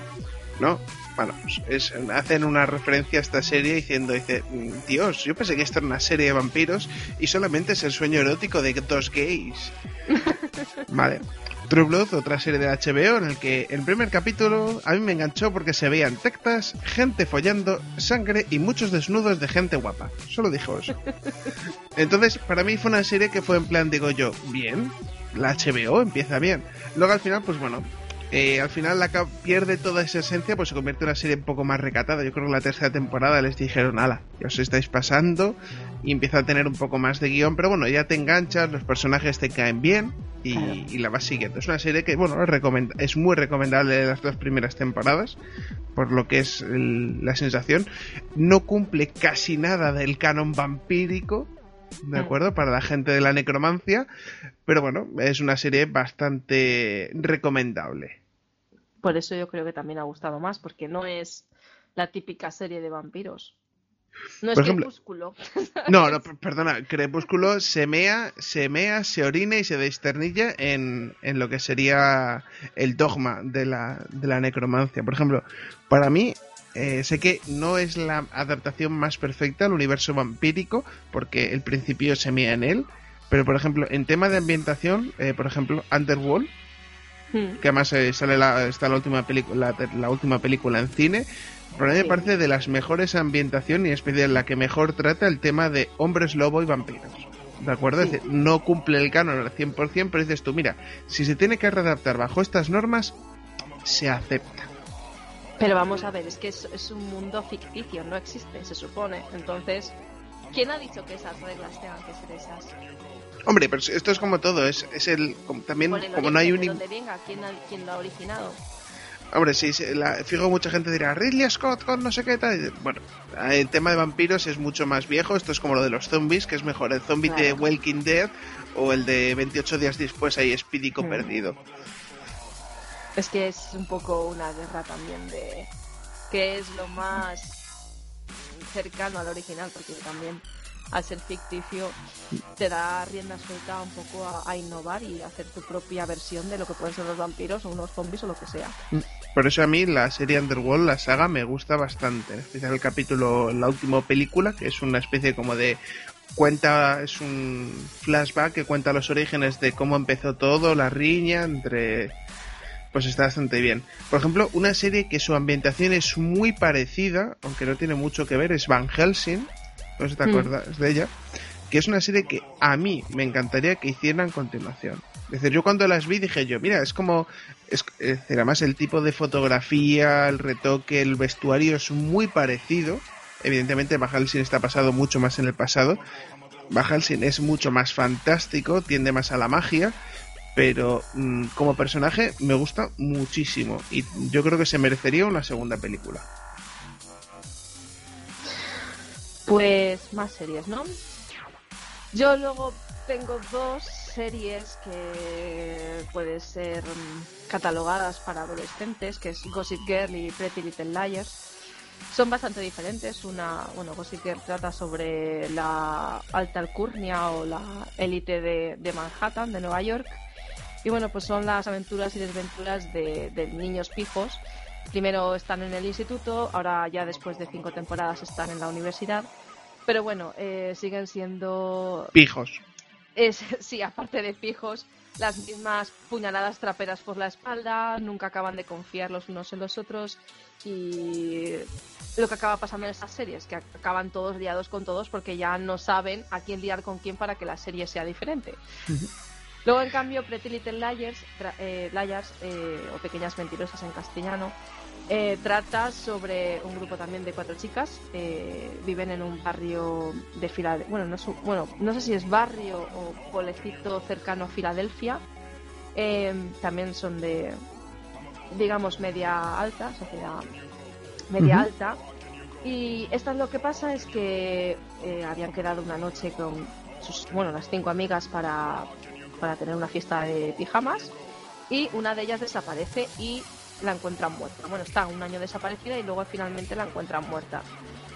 ¿No? Bueno, pues hacen una referencia a esta serie diciendo, dice, Dios, yo pensé que esta era una serie de vampiros y solamente es el sueño erótico de dos gays. <laughs> vale. True Blood, otra serie de HBO en el que el primer capítulo a mí me enganchó porque se veían tectas, gente follando, sangre y muchos desnudos de gente guapa. Solo dijo eso. <laughs> Entonces, para mí fue una serie que fue en plan, digo yo, bien, la HBO empieza bien. Luego al final, pues bueno, eh, al final la pierde toda esa esencia, pues se convierte en una serie un poco más recatada. Yo creo que la tercera temporada les dijeron, ala, ya os estáis pasando y empieza a tener un poco más de guion, pero bueno, ya te enganchas, los personajes te caen bien y, la vas siguiendo. Es una serie que, bueno, es, muy recomendable las dos primeras temporadas, por lo que es la sensación. No cumple casi nada del canon vampírico, ¿de mm. acuerdo? Para la gente de la necromancia, pero bueno, es una serie bastante recomendable. Por eso yo creo que también ha gustado más, porque no es la típica serie de vampiros. No es Crepúsculo. No, no, perdona, Crepúsculo se mea, se mea, se orina y se desternilla en, en lo que sería el dogma de la, de la necromancia. Por ejemplo, para mí, eh, sé que no es la adaptación más perfecta al universo vampírico, porque el principio se mea en él, pero por ejemplo, en tema de ambientación, eh, por ejemplo, Underworld, hmm. que además eh, sale la, está la última película la última película en cine para mí me parece de las mejores ambientaciones y en especial la que mejor trata el tema de hombres lobo y vampiros. ¿De acuerdo? Es decir, no cumple el canon al 100%, pero dices tú, mira, si se tiene que readaptar bajo estas normas, se acepta. Pero vamos a ver, es que es, un mundo ficticio, no existe, se supone. Entonces, ¿quién ha dicho que esas reglas tengan que ser esas? Hombre, pero esto es como todo, es, es el también como no hay un ¿quién, ¿quién lo ha originado? Hombre, sí, la, fijo mucha gente dirá, Ridley Scott con no sé qué tal. Bueno, el tema de vampiros es mucho más viejo, esto es como lo de los zombies, que es mejor el zombie de Walking Dead o el de 28 días después ahí espídico mm. perdido. Es que es un poco una guerra también de qué es lo más cercano al original, porque también al ser ficticio te da rienda suelta un poco a, innovar y hacer tu propia versión de lo que pueden ser los vampiros o unos zombies o lo que sea. Por eso a mí la serie Underworld, la saga, me gusta bastante. En especial el capítulo, la última película, que es una especie como de cuenta, es un flashback que cuenta los orígenes de cómo empezó todo, la riña entre... Pues está bastante bien. Por ejemplo, una serie que su ambientación es muy parecida, aunque no tiene mucho que ver, es Van Helsing, no sé si te mm. acuerdas de ella, que es una serie que a mí me encantaría que hicieran continuación. Es decir, yo cuando las vi dije yo, mira, es como, es, decir, además el tipo de fotografía, el retoque, el vestuario es muy parecido. Evidentemente, Bajalsin está pasado mucho más en el pasado. Bajalsin es mucho más fantástico, tiende más a la magia, pero mm, como personaje me gusta muchísimo y yo creo que se merecería una segunda película. Pues más series, ¿no? Yo luego tengo dos series que pueden ser mm, catalogadas para adolescentes, que es Gossip Girl y Pretty Little Liars. Son bastante diferentes. Una, bueno, Gossip Girl trata sobre la alta alcurnia o la élite de, Manhattan, de Nueva York. Y bueno, pues son las aventuras y desventuras de, de niños pijos. Primero están en el instituto, ahora ya después de cinco temporadas están en la universidad. Pero bueno, eh, siguen siendo... Pijos. Es, <laughs> sí, aparte de pijos, las mismas puñaladas traperas por la espalda, nunca acaban de confiar los unos en los otros y lo que acaba pasando en estas series, que acaban todos liados con todos porque ya no saben a quién liar con quién para que la serie sea diferente. Luego, en cambio, Pretty Little Liars, eh, Liars eh, o Pequeñas Mentirosas en castellano, eh, trata sobre un grupo también de cuatro chicas. Eh, viven en un barrio de Filadelfia. Bueno no, bueno, no sé si es barrio o pueblecito cercano a Filadelfia. Eh, también son de, digamos, media alta, sociedad media alta. Y esta es lo que pasa es que habían quedado una noche con sus, bueno, las cinco amigas para, para tener una fiesta de pijamas y una de ellas desaparece y la encuentran muerta. Bueno, está un año desaparecida y luego finalmente la encuentran muerta.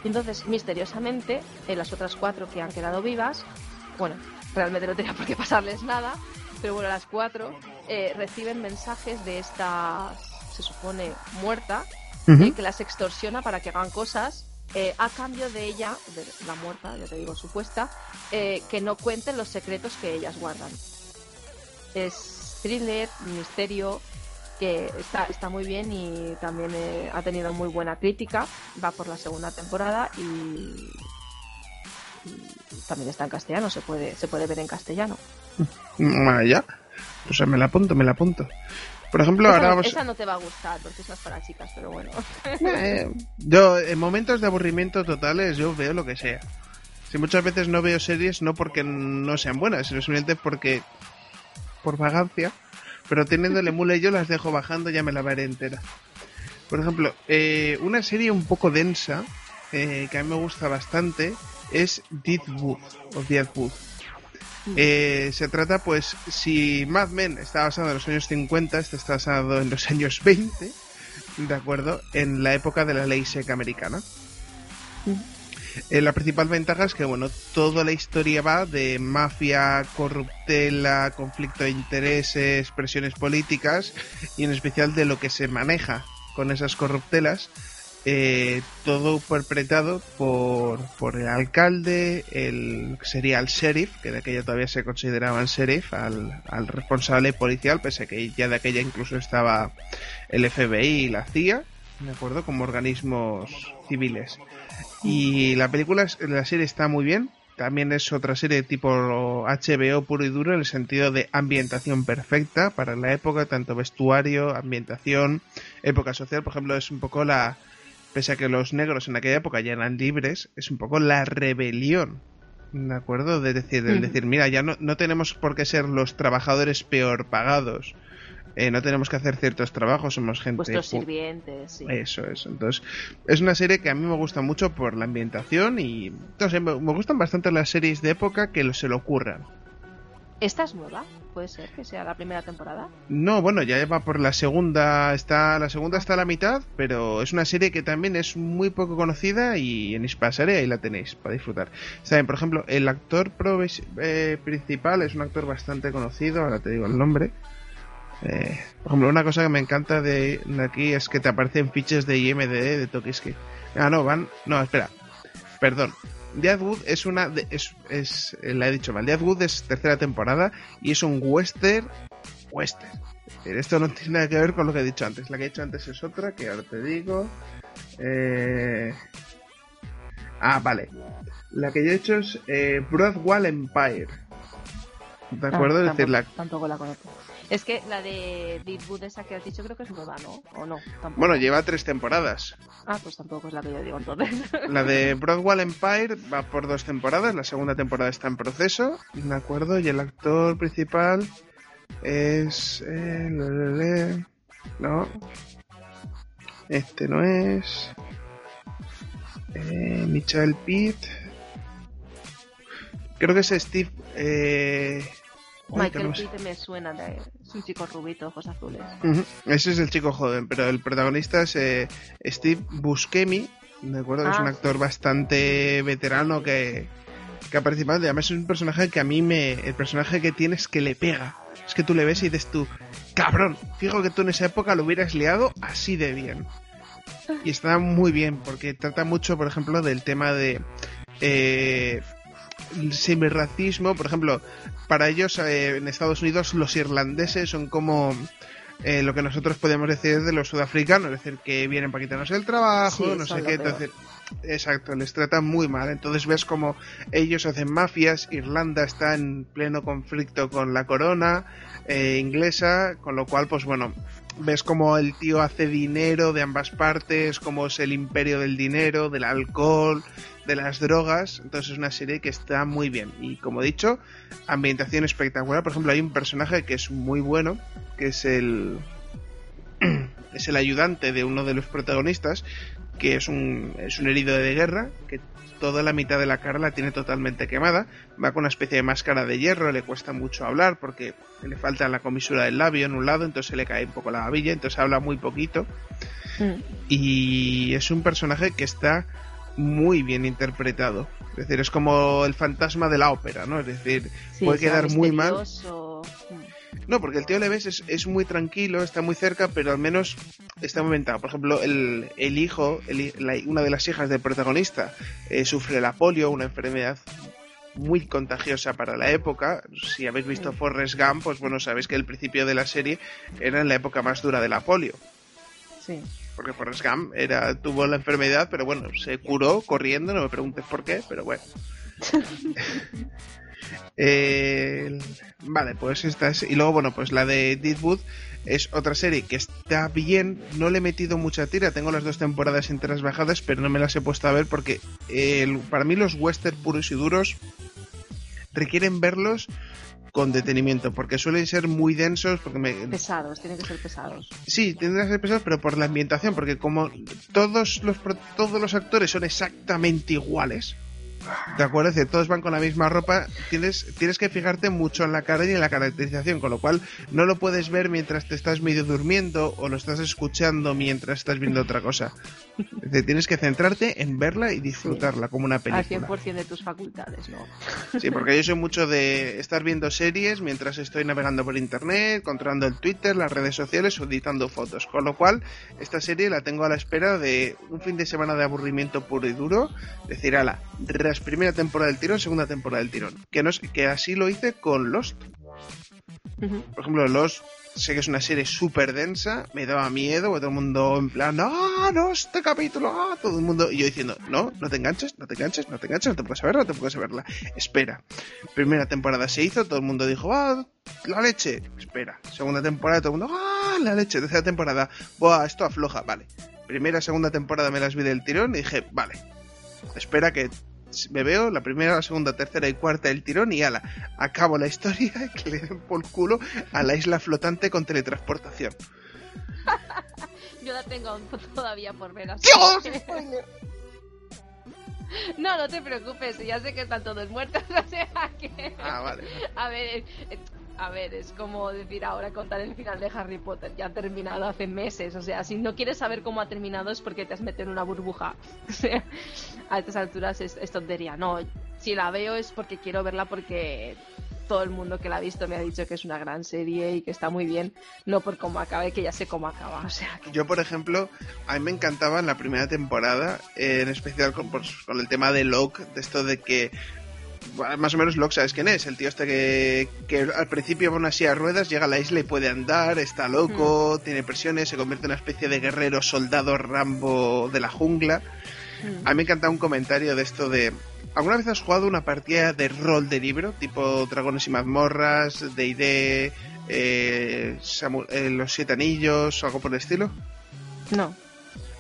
entonces, misteriosamente, en las otras cuatro que han quedado vivas, bueno, realmente no tenía por qué pasarles nada, pero bueno, las cuatro eh, reciben mensajes de esta, se supone, muerta, eh, que las extorsiona para que hagan cosas eh, a cambio de ella, de la muerta, ya te digo, supuesta, que no cuenten los secretos que ellas guardan. Es thriller, misterio, que está, está muy bien y también eh, ha tenido muy buena crítica, va por la segunda temporada y, también está en castellano, se puede, se puede ver en castellano. Ya, pues me la apunto, me la apunto. Por ejemplo, esa, ahora vamos... esa no te va a gustar porque es más para chicas, pero bueno. Eh, yo, en momentos de aburrimiento totales, yo veo lo que sea. Si muchas veces no veo series, no porque no sean buenas, sino simplemente porque, por vagancia, pero teniéndole mule yo las dejo bajando, ya me la veré entera. Por ejemplo, eh, una serie un poco densa, eh, que a mí me gusta bastante, es Deadwood, o Deadwood. Eh, se trata, pues, si Mad Men está basado en los años 50, este está basado en los años 20, ¿de acuerdo? En la época de la ley seca americana. Eh, la principal ventaja es que, bueno, toda la historia va de mafia, corruptela, conflicto de intereses, presiones políticas y en especial de lo que se maneja con esas corruptelas. Eh, todo perpetrado por, por el alcalde, el sería el sheriff, que de aquella todavía se consideraba el sheriff, al, al responsable policial, pese a que ya de aquella incluso estaba el FBI y la CIA, ¿de acuerdo? Como organismos civiles. Y la película, la serie está muy bien. También es otra serie tipo HBO puro y duro en el sentido de ambientación perfecta para la época, tanto vestuario, ambientación, época social. Por ejemplo, es un poco la, pese a que los negros en aquella época ya eran libres, es un poco la rebelión. ¿De acuerdo? De decir, de decir, mira, ya no, no tenemos por qué ser los trabajadores peor pagados eh, no tenemos que hacer ciertos trabajos, somos gente... Vuestros sirvientes, sí. Eso es, entonces es una serie que a mí me gusta mucho por la ambientación y entonces, me, gustan bastante las series de época que se lo ocurran. ¿Esta es nueva? ¿Puede ser que sea la primera temporada? No, bueno, ya va por la segunda, está la segunda está a la mitad, pero es una serie que también es muy poco conocida y en Hispasare ahí la tenéis para disfrutar. Saben, por ejemplo, el actor eh, principal es un actor bastante conocido, ahora te digo el nombre, eh, por ejemplo, una cosa que me encanta de, aquí es que te aparecen fiches de IMDD de Tokiski. Ah, no, van. No, espera. Perdón. Deadwood es una. es, es, la he dicho mal. Deadwood es tercera temporada y es un western. Western. Esto no tiene nada que ver con lo que he dicho antes. La que he dicho antes es otra que ahora te digo. Eh... Ah, vale. La que yo he hecho es eh, Broadwall Empire. ¿De acuerdo? Ah, es decir, la... tampoco la conozco. Es que la de Deadwood esa que has dicho creo que es nueva, ¿no? ¿O no? Bueno, lleva tres temporadas. Ah, pues tampoco es la que yo digo entonces. <laughs> La de Broadwall Empire va por dos temporadas, la segunda temporada está en proceso, ¿de acuerdo? Y el actor principal es... Eh, no. Este no es... Eh, Michael Pitt. Creo que es Steve... Eh, Michael Keaton me suena, de, es un chico rubito, ojos azules. Ese es el chico joven, pero el protagonista es eh, Steve Buscemi, de acuerdo, que es un ah. actor bastante veterano que, que ha participado. Además es un personaje que a mí me... El personaje que tiene es que le pega. Es que tú le ves y dices tú, cabrón, fijo que tú en esa época lo hubieras liado así de bien. Y está muy bien, porque trata mucho, por ejemplo, del tema de eh, racismo Por ejemplo, para ellos eh, en Estados Unidos los irlandeses son como eh, lo que nosotros podemos decir de los sudafricanos, es decir, que vienen para quitarnos el trabajo, no sé qué, entonces... Exacto, les tratan muy mal. Entonces ves como ellos hacen mafias, Irlanda está en pleno conflicto con la corona eh, inglesa, con lo cual, pues bueno, ves como el tío hace dinero de ambas partes, como es el imperio del dinero, del alcohol, de las drogas. Entonces es una serie que está muy bien. Y como he dicho, ambientación espectacular. Por ejemplo, hay un personaje que es muy bueno, que es el. <clears throat> es el ayudante de uno de los protagonistas, que es un, es un herido de guerra, que toda la mitad de la cara la tiene totalmente quemada, va con una especie de máscara de hierro, le cuesta mucho hablar porque le falta la comisura del labio en un lado, entonces se le cae un poco la babilla, entonces habla muy poquito. Mm. Y es un personaje que está muy bien interpretado. Es decir, es como el fantasma de la ópera, ¿no? Es decir, puede quedar muy mal. No, porque el tío Leves es, es muy tranquilo, está muy cerca, pero al menos está momentado. Por ejemplo, el, el hijo, una de las hijas del protagonista, eh, sufre la polio, una enfermedad muy contagiosa para la época. Si habéis visto Forrest Gump, pues bueno, sabéis que el principio de la serie era en la época más dura de la polio. Sí. Porque Forrest Gump era, tuvo la enfermedad, pero bueno, se curó corriendo, no me preguntes por qué, pero bueno. <laughs> Eh, vale, pues esta es. Y luego, bueno, pues la de Deadwood es otra serie que está bien. No le he metido mucha tira. Tengo las dos temporadas enteras bajadas, pero no me las he puesto a ver porque para mí los western puros y duros requieren verlos con detenimiento, porque suelen ser muy densos. Porque me... Pesados, tienen que ser pesados. Sí, tienen que ser pesados, pero por la ambientación, porque como todos los, todos los actores son exactamente iguales, ¿De acuerdo? Es decir, todos van con la misma ropa. Tienes, tienes que fijarte mucho en la cara y en la caracterización, con lo cual no lo puedes ver mientras te estás medio durmiendo o lo estás escuchando mientras estás viendo otra cosa. Es tienes que centrarte en verla y disfrutarla como una película. Al 100% de tus facultades, ¿no? Sí, porque yo soy mucho de <laughs> estar viendo series mientras estoy navegando por internet, controlando el Twitter, las redes sociales o editando fotos. Con lo cual, esta serie la tengo a la espera de un fin de semana de aburrimiento puro y duro. Decir, ala, primera temporada del tirón, segunda temporada del tirón. Que, no que así lo hice con Lost. Por ejemplo, Lost sé que es una serie súper densa, me daba miedo, todo el mundo en plan, ¡ah, no, este capítulo! ¡ah! Todo el mundo, y yo diciendo, no, no te enganches, no te enganches, no te enganches, no te puedes verla, no te puedes verla. Espera. Primera temporada se hizo, todo el mundo dijo, ¡ah, la leche! Espera. Segunda temporada, todo el mundo, ¡ah, la leche! Tercera temporada, ¡buah, esto afloja! Vale. Primera, segunda temporada me las vi del tirón y dije, vale, espera que me veo la primera, la segunda, tercera y cuarta del tirón y ala, acabo la historia <laughs> y que le den por culo a la isla flotante con teletransportación. <laughs> Yo la tengo todavía por ver así. ¡Dios! <laughs> No, no te preocupes, ya sé que están todos muertos, o sea que... Ah, vale. A ver, eh, a ver, es como decir ahora contar el final de Harry Potter, ya ha terminado hace meses, o sea, si no quieres saber cómo ha terminado es porque te has metido en una burbuja, <laughs> o sea, a estas alturas es, tontería, no, si la veo es porque quiero verla porque todo el mundo que la ha visto me ha dicho que es una gran serie y que está muy bien, no por cómo acaba, que ya sé cómo acaba. O sea, Yo, por ejemplo, a mí me encantaba en la primera temporada, en especial con, con el tema de Locke, de esto de que más o menos Locke sabes quién es, el tío este que, que al principio va una silla de ruedas, llega a la isla y puede andar, está loco, hmm. tiene presiones, se convierte en una especie de guerrero soldado Rambo de la jungla. Hmm. A mí me encanta un comentario de esto de... ¿Alguna vez has jugado una partida de rol de libro, tipo Dragones y mazmorras, D&D, eh, eh, Los Siete Anillos, o algo por el estilo? No.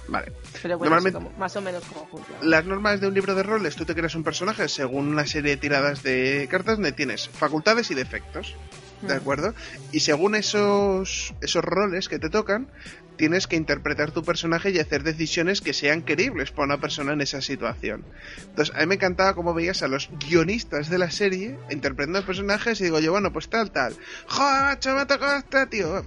Vale. Pero Normalmente, más o menos como funciona. Las normas de un libro de roles, tú te creas un personaje según una serie de tiradas de cartas donde tienes facultades y defectos. ¿De acuerdo? Y según esos, esos roles que te tocan, tienes que interpretar tu personaje y hacer decisiones que sean creíbles para una persona en esa situación. Entonces, a mí me encantaba cómo veías a los guionistas de la serie interpretando personajes y digo yo, bueno, pues tal, tal. ¡Joder, me ha tocado este tío!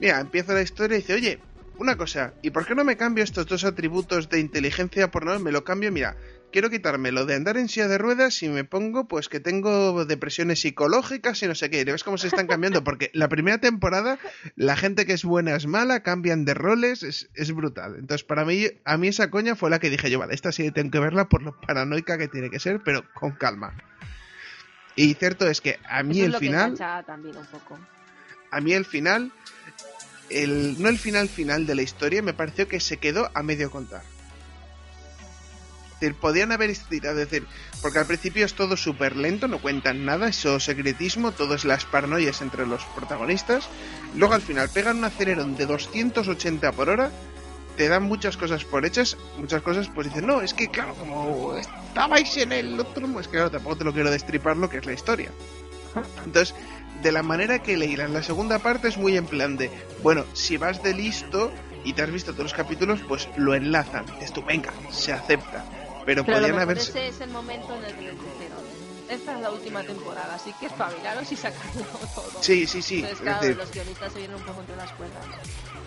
Mira, empieza la historia y dice, oye, una cosa, ¿y por qué no me cambio estos dos atributos de inteligencia por no? Me lo cambio, mira, quiero quitarme lo de andar en silla de ruedas y me pongo pues que tengo depresiones psicológicas y no sé qué. Y ves cómo se están cambiando, porque la primera temporada la gente que es buena es mala, cambian de roles, es, es brutal. Entonces para mí, a mí esa coña fue la que dije yo, vale, esta sí tengo que verla por lo paranoica que tiene que ser, pero con calma. Y cierto es que a mí el final... también un poco. A mí el final... El, no el final final de la historia, me pareció que se quedó a medio contar decir, podían haber estirado, es decir, porque al principio es todo súper lento, no cuentan nada, eso secretismo, todo es las paranoias entre los protagonistas. Luego al final pegan un acelerón de 280 por hora, te dan muchas cosas por hechas, muchas cosas pues dicen, no, es que claro, como estabais en el otro, pues claro, tampoco te lo quiero destripar lo que es la historia. Entonces, de la manera que leíran la segunda parte es muy en plan de, bueno, si vas de listo y te has visto todos los capítulos, pues lo enlazan. Esto, venga, se acepta. Pero, podrían haber. Ese es el momento en el que esta es la última temporada, así que espabilaros y sacadlo <laughs> todo. Sí, sí, sí. Entonces, claro, los guionistas se vienen un poco entre las cuerdas.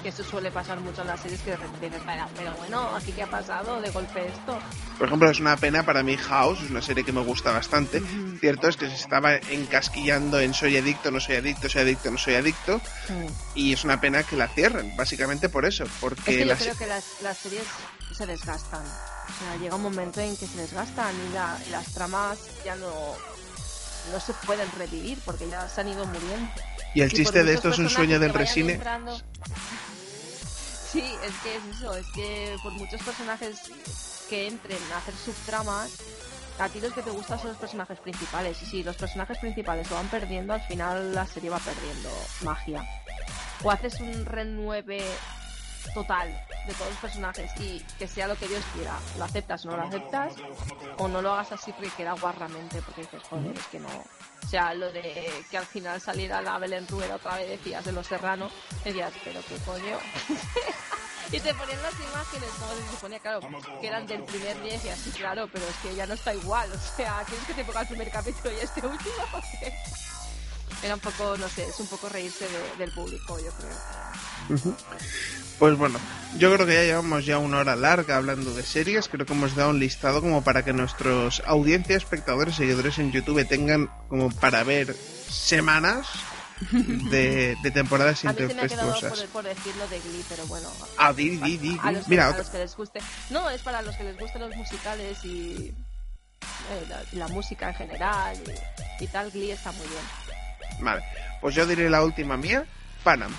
Que eso suele pasar mucho en las series que de repente dices, pero bueno, ¿aquí qué ha pasado de golpe esto? Por ejemplo, es una pena para mí House, es una serie que me gusta bastante. Cierto es que se estaba encasquillando en soy adicto, no soy adicto, soy adicto, no soy adicto. Y es una pena que la cierren, básicamente por eso. Porque yo creo que las, las series se desgastan. O sea, llega un momento en que se desgastan y, las tramas ya no, no se pueden revivir porque ya se han ido muriendo. Y el chiste de esto es un sueño del resine. Sí, es que es eso, es que por muchos personajes que entren a hacer subtramas, a ti los que te gustan son los personajes principales. Y si los personajes principales lo van perdiendo, al final la serie va perdiendo magia. O haces un renueve total de todos los personajes y que sea lo que Dios quiera, lo aceptas o no lo aceptas, o no lo hagas así porque queda guarramente, porque dices, joder, es que no. O sea, lo de que al final saliera la Belén Rueda otra vez decías de los serranos, decías, pero qué coño. <laughs> y te ponían las imágenes, como se ponía, claro, que eran del primer día y decías, sí, claro, pero es que ya no está igual. O sea, <laughs> ¿quieres que te ponga el primer capítulo y este último? <laughs> Era un poco, no sé, es un poco reírse del público, yo creo. Pues bueno, yo creo que ya llevamos ya una hora larga hablando de series. Creo que hemos dado un listado como para que nuestros audiencia, espectadores, seguidores en YouTube tengan como para ver semanas de, temporadas <laughs> a se me ha quedado por, decirlo de Glee, pero bueno. Ah, di, di, di. A, los, Mira, que les guste. No, es para los que les gusten los musicales y eh, la, música en general y, y tal. Glee está muy bien. Vale, pues yo diré la última mía, Panam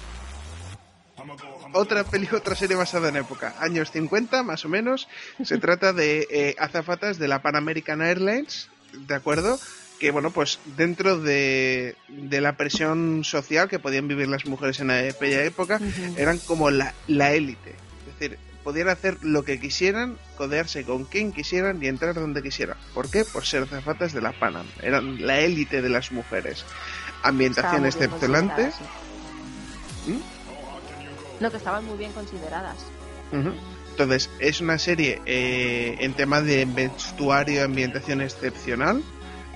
otra peli, otra serie basada en época, años 50 más o menos. Se <laughs> trata de eh, azafatas de la Pan American Airlines, ¿de acuerdo? Que bueno, pues dentro de, de la presión social que podían vivir las mujeres en aquella época, eran como la, la élite. Es decir, podían hacer lo que quisieran, codearse con quien quisieran y entrar donde quisieran. ¿Por qué? Por ser azafatas de la Panam. Eran la élite de las mujeres. Ambientación excepcionante. No, que estaban muy bien consideradas. Entonces, es una serie eh, en tema de vestuario ambientación excepcional,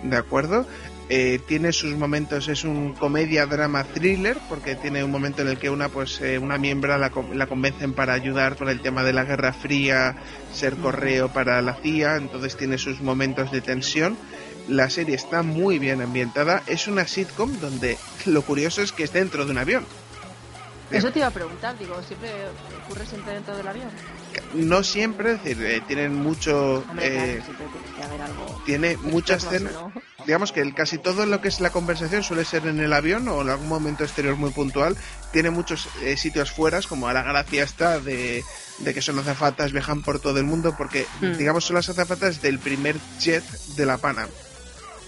¿de acuerdo? Eh, tiene sus momentos, es un comedia, drama, thriller, porque tiene un momento en el que una, pues, eh, una miembro la, la, convencen para ayudar con el tema de la Guerra Fría, ser correo para la CIA, entonces tiene sus momentos de tensión. La serie está muy bien ambientada, es una sitcom donde lo curioso es que es dentro de un avión. Eso te iba a preguntar, digo, ¿siempre ocurre siempre dentro del avión? No siempre, es decir, eh, tienen mucho... eh, tiene <laughs> muchas escenas... Digamos que casi todo lo que es la conversación suele ser en el avión o en algún momento exterior muy puntual. Tiene muchos eh, sitios fuera, como a la gracia está de, de, que son azafatas, viajan por todo el mundo, porque hmm. digamos son las azafatas del primer jet de la Pana.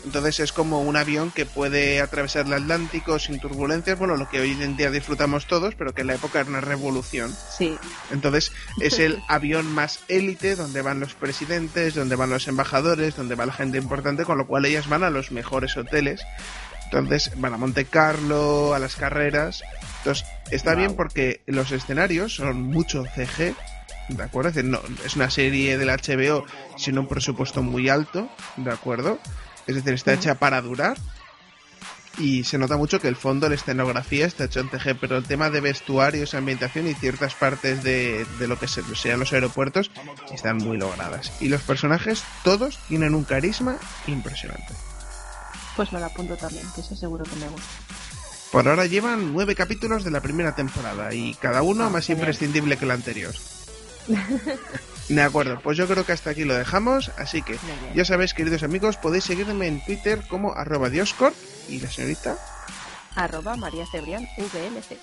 Entonces es como un avión que puede atravesar el Atlántico sin turbulencias, bueno, lo que hoy en día disfrutamos todos, pero que en la época era una revolución. Sí. Entonces es el <laughs> avión más élite donde van los presidentes, donde van los embajadores, donde va la gente importante, con lo cual ellas van a los mejores hoteles. Entonces van a Monte Carlo, a las carreras. Entonces está bien porque los escenarios son mucho CG, ¿de acuerdo? Es, decir, no, es una serie del HBO sin un presupuesto muy alto, ¿de acuerdo? Es decir, está hecha para durar y se nota mucho que el fondo, la escenografía está hecho en CG, pero el tema de vestuarios, ambientación y ciertas partes de, de lo que sean los aeropuertos están muy logradas. Y los personajes, todos, tienen un carisma impresionante. Pues me lo apunto también, que eso seguro que me gusta. Por ahora llevan nueve capítulos de la primera temporada y cada uno ah, más imprescindible que el anterior. <laughs> De acuerdo, pues yo creo que hasta aquí lo dejamos, así que ya sabéis, queridos amigos, podéis seguirme en Twitter como arroba dioscord y la señorita arroba María Cebrián VLC.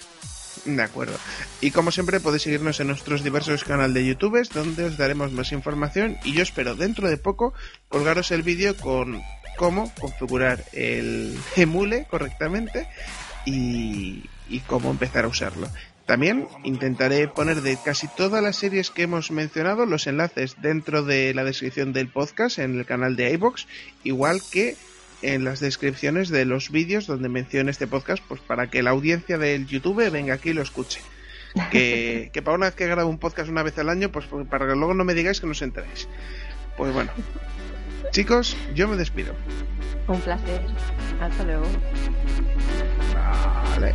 De acuerdo. Y como siempre podéis seguirnos en nuestros diversos canales de YouTube donde os daremos más información y yo espero dentro de poco colgaros el vídeo con cómo configurar el <laughs> emule correctamente y, y cómo empezar a usarlo. También intentaré poner de casi todas las series que hemos mencionado los enlaces dentro de la descripción del podcast en el canal de iBox, igual que en las descripciones de los vídeos donde mencione este podcast, pues para que la audiencia del YouTube venga aquí y lo escuche. Que, <laughs> para una vez que grabo un podcast una vez al año, pues para que luego no me digáis que no os enteréis. Pues bueno, chicos, yo me despido. Un placer. Hasta luego. Vale.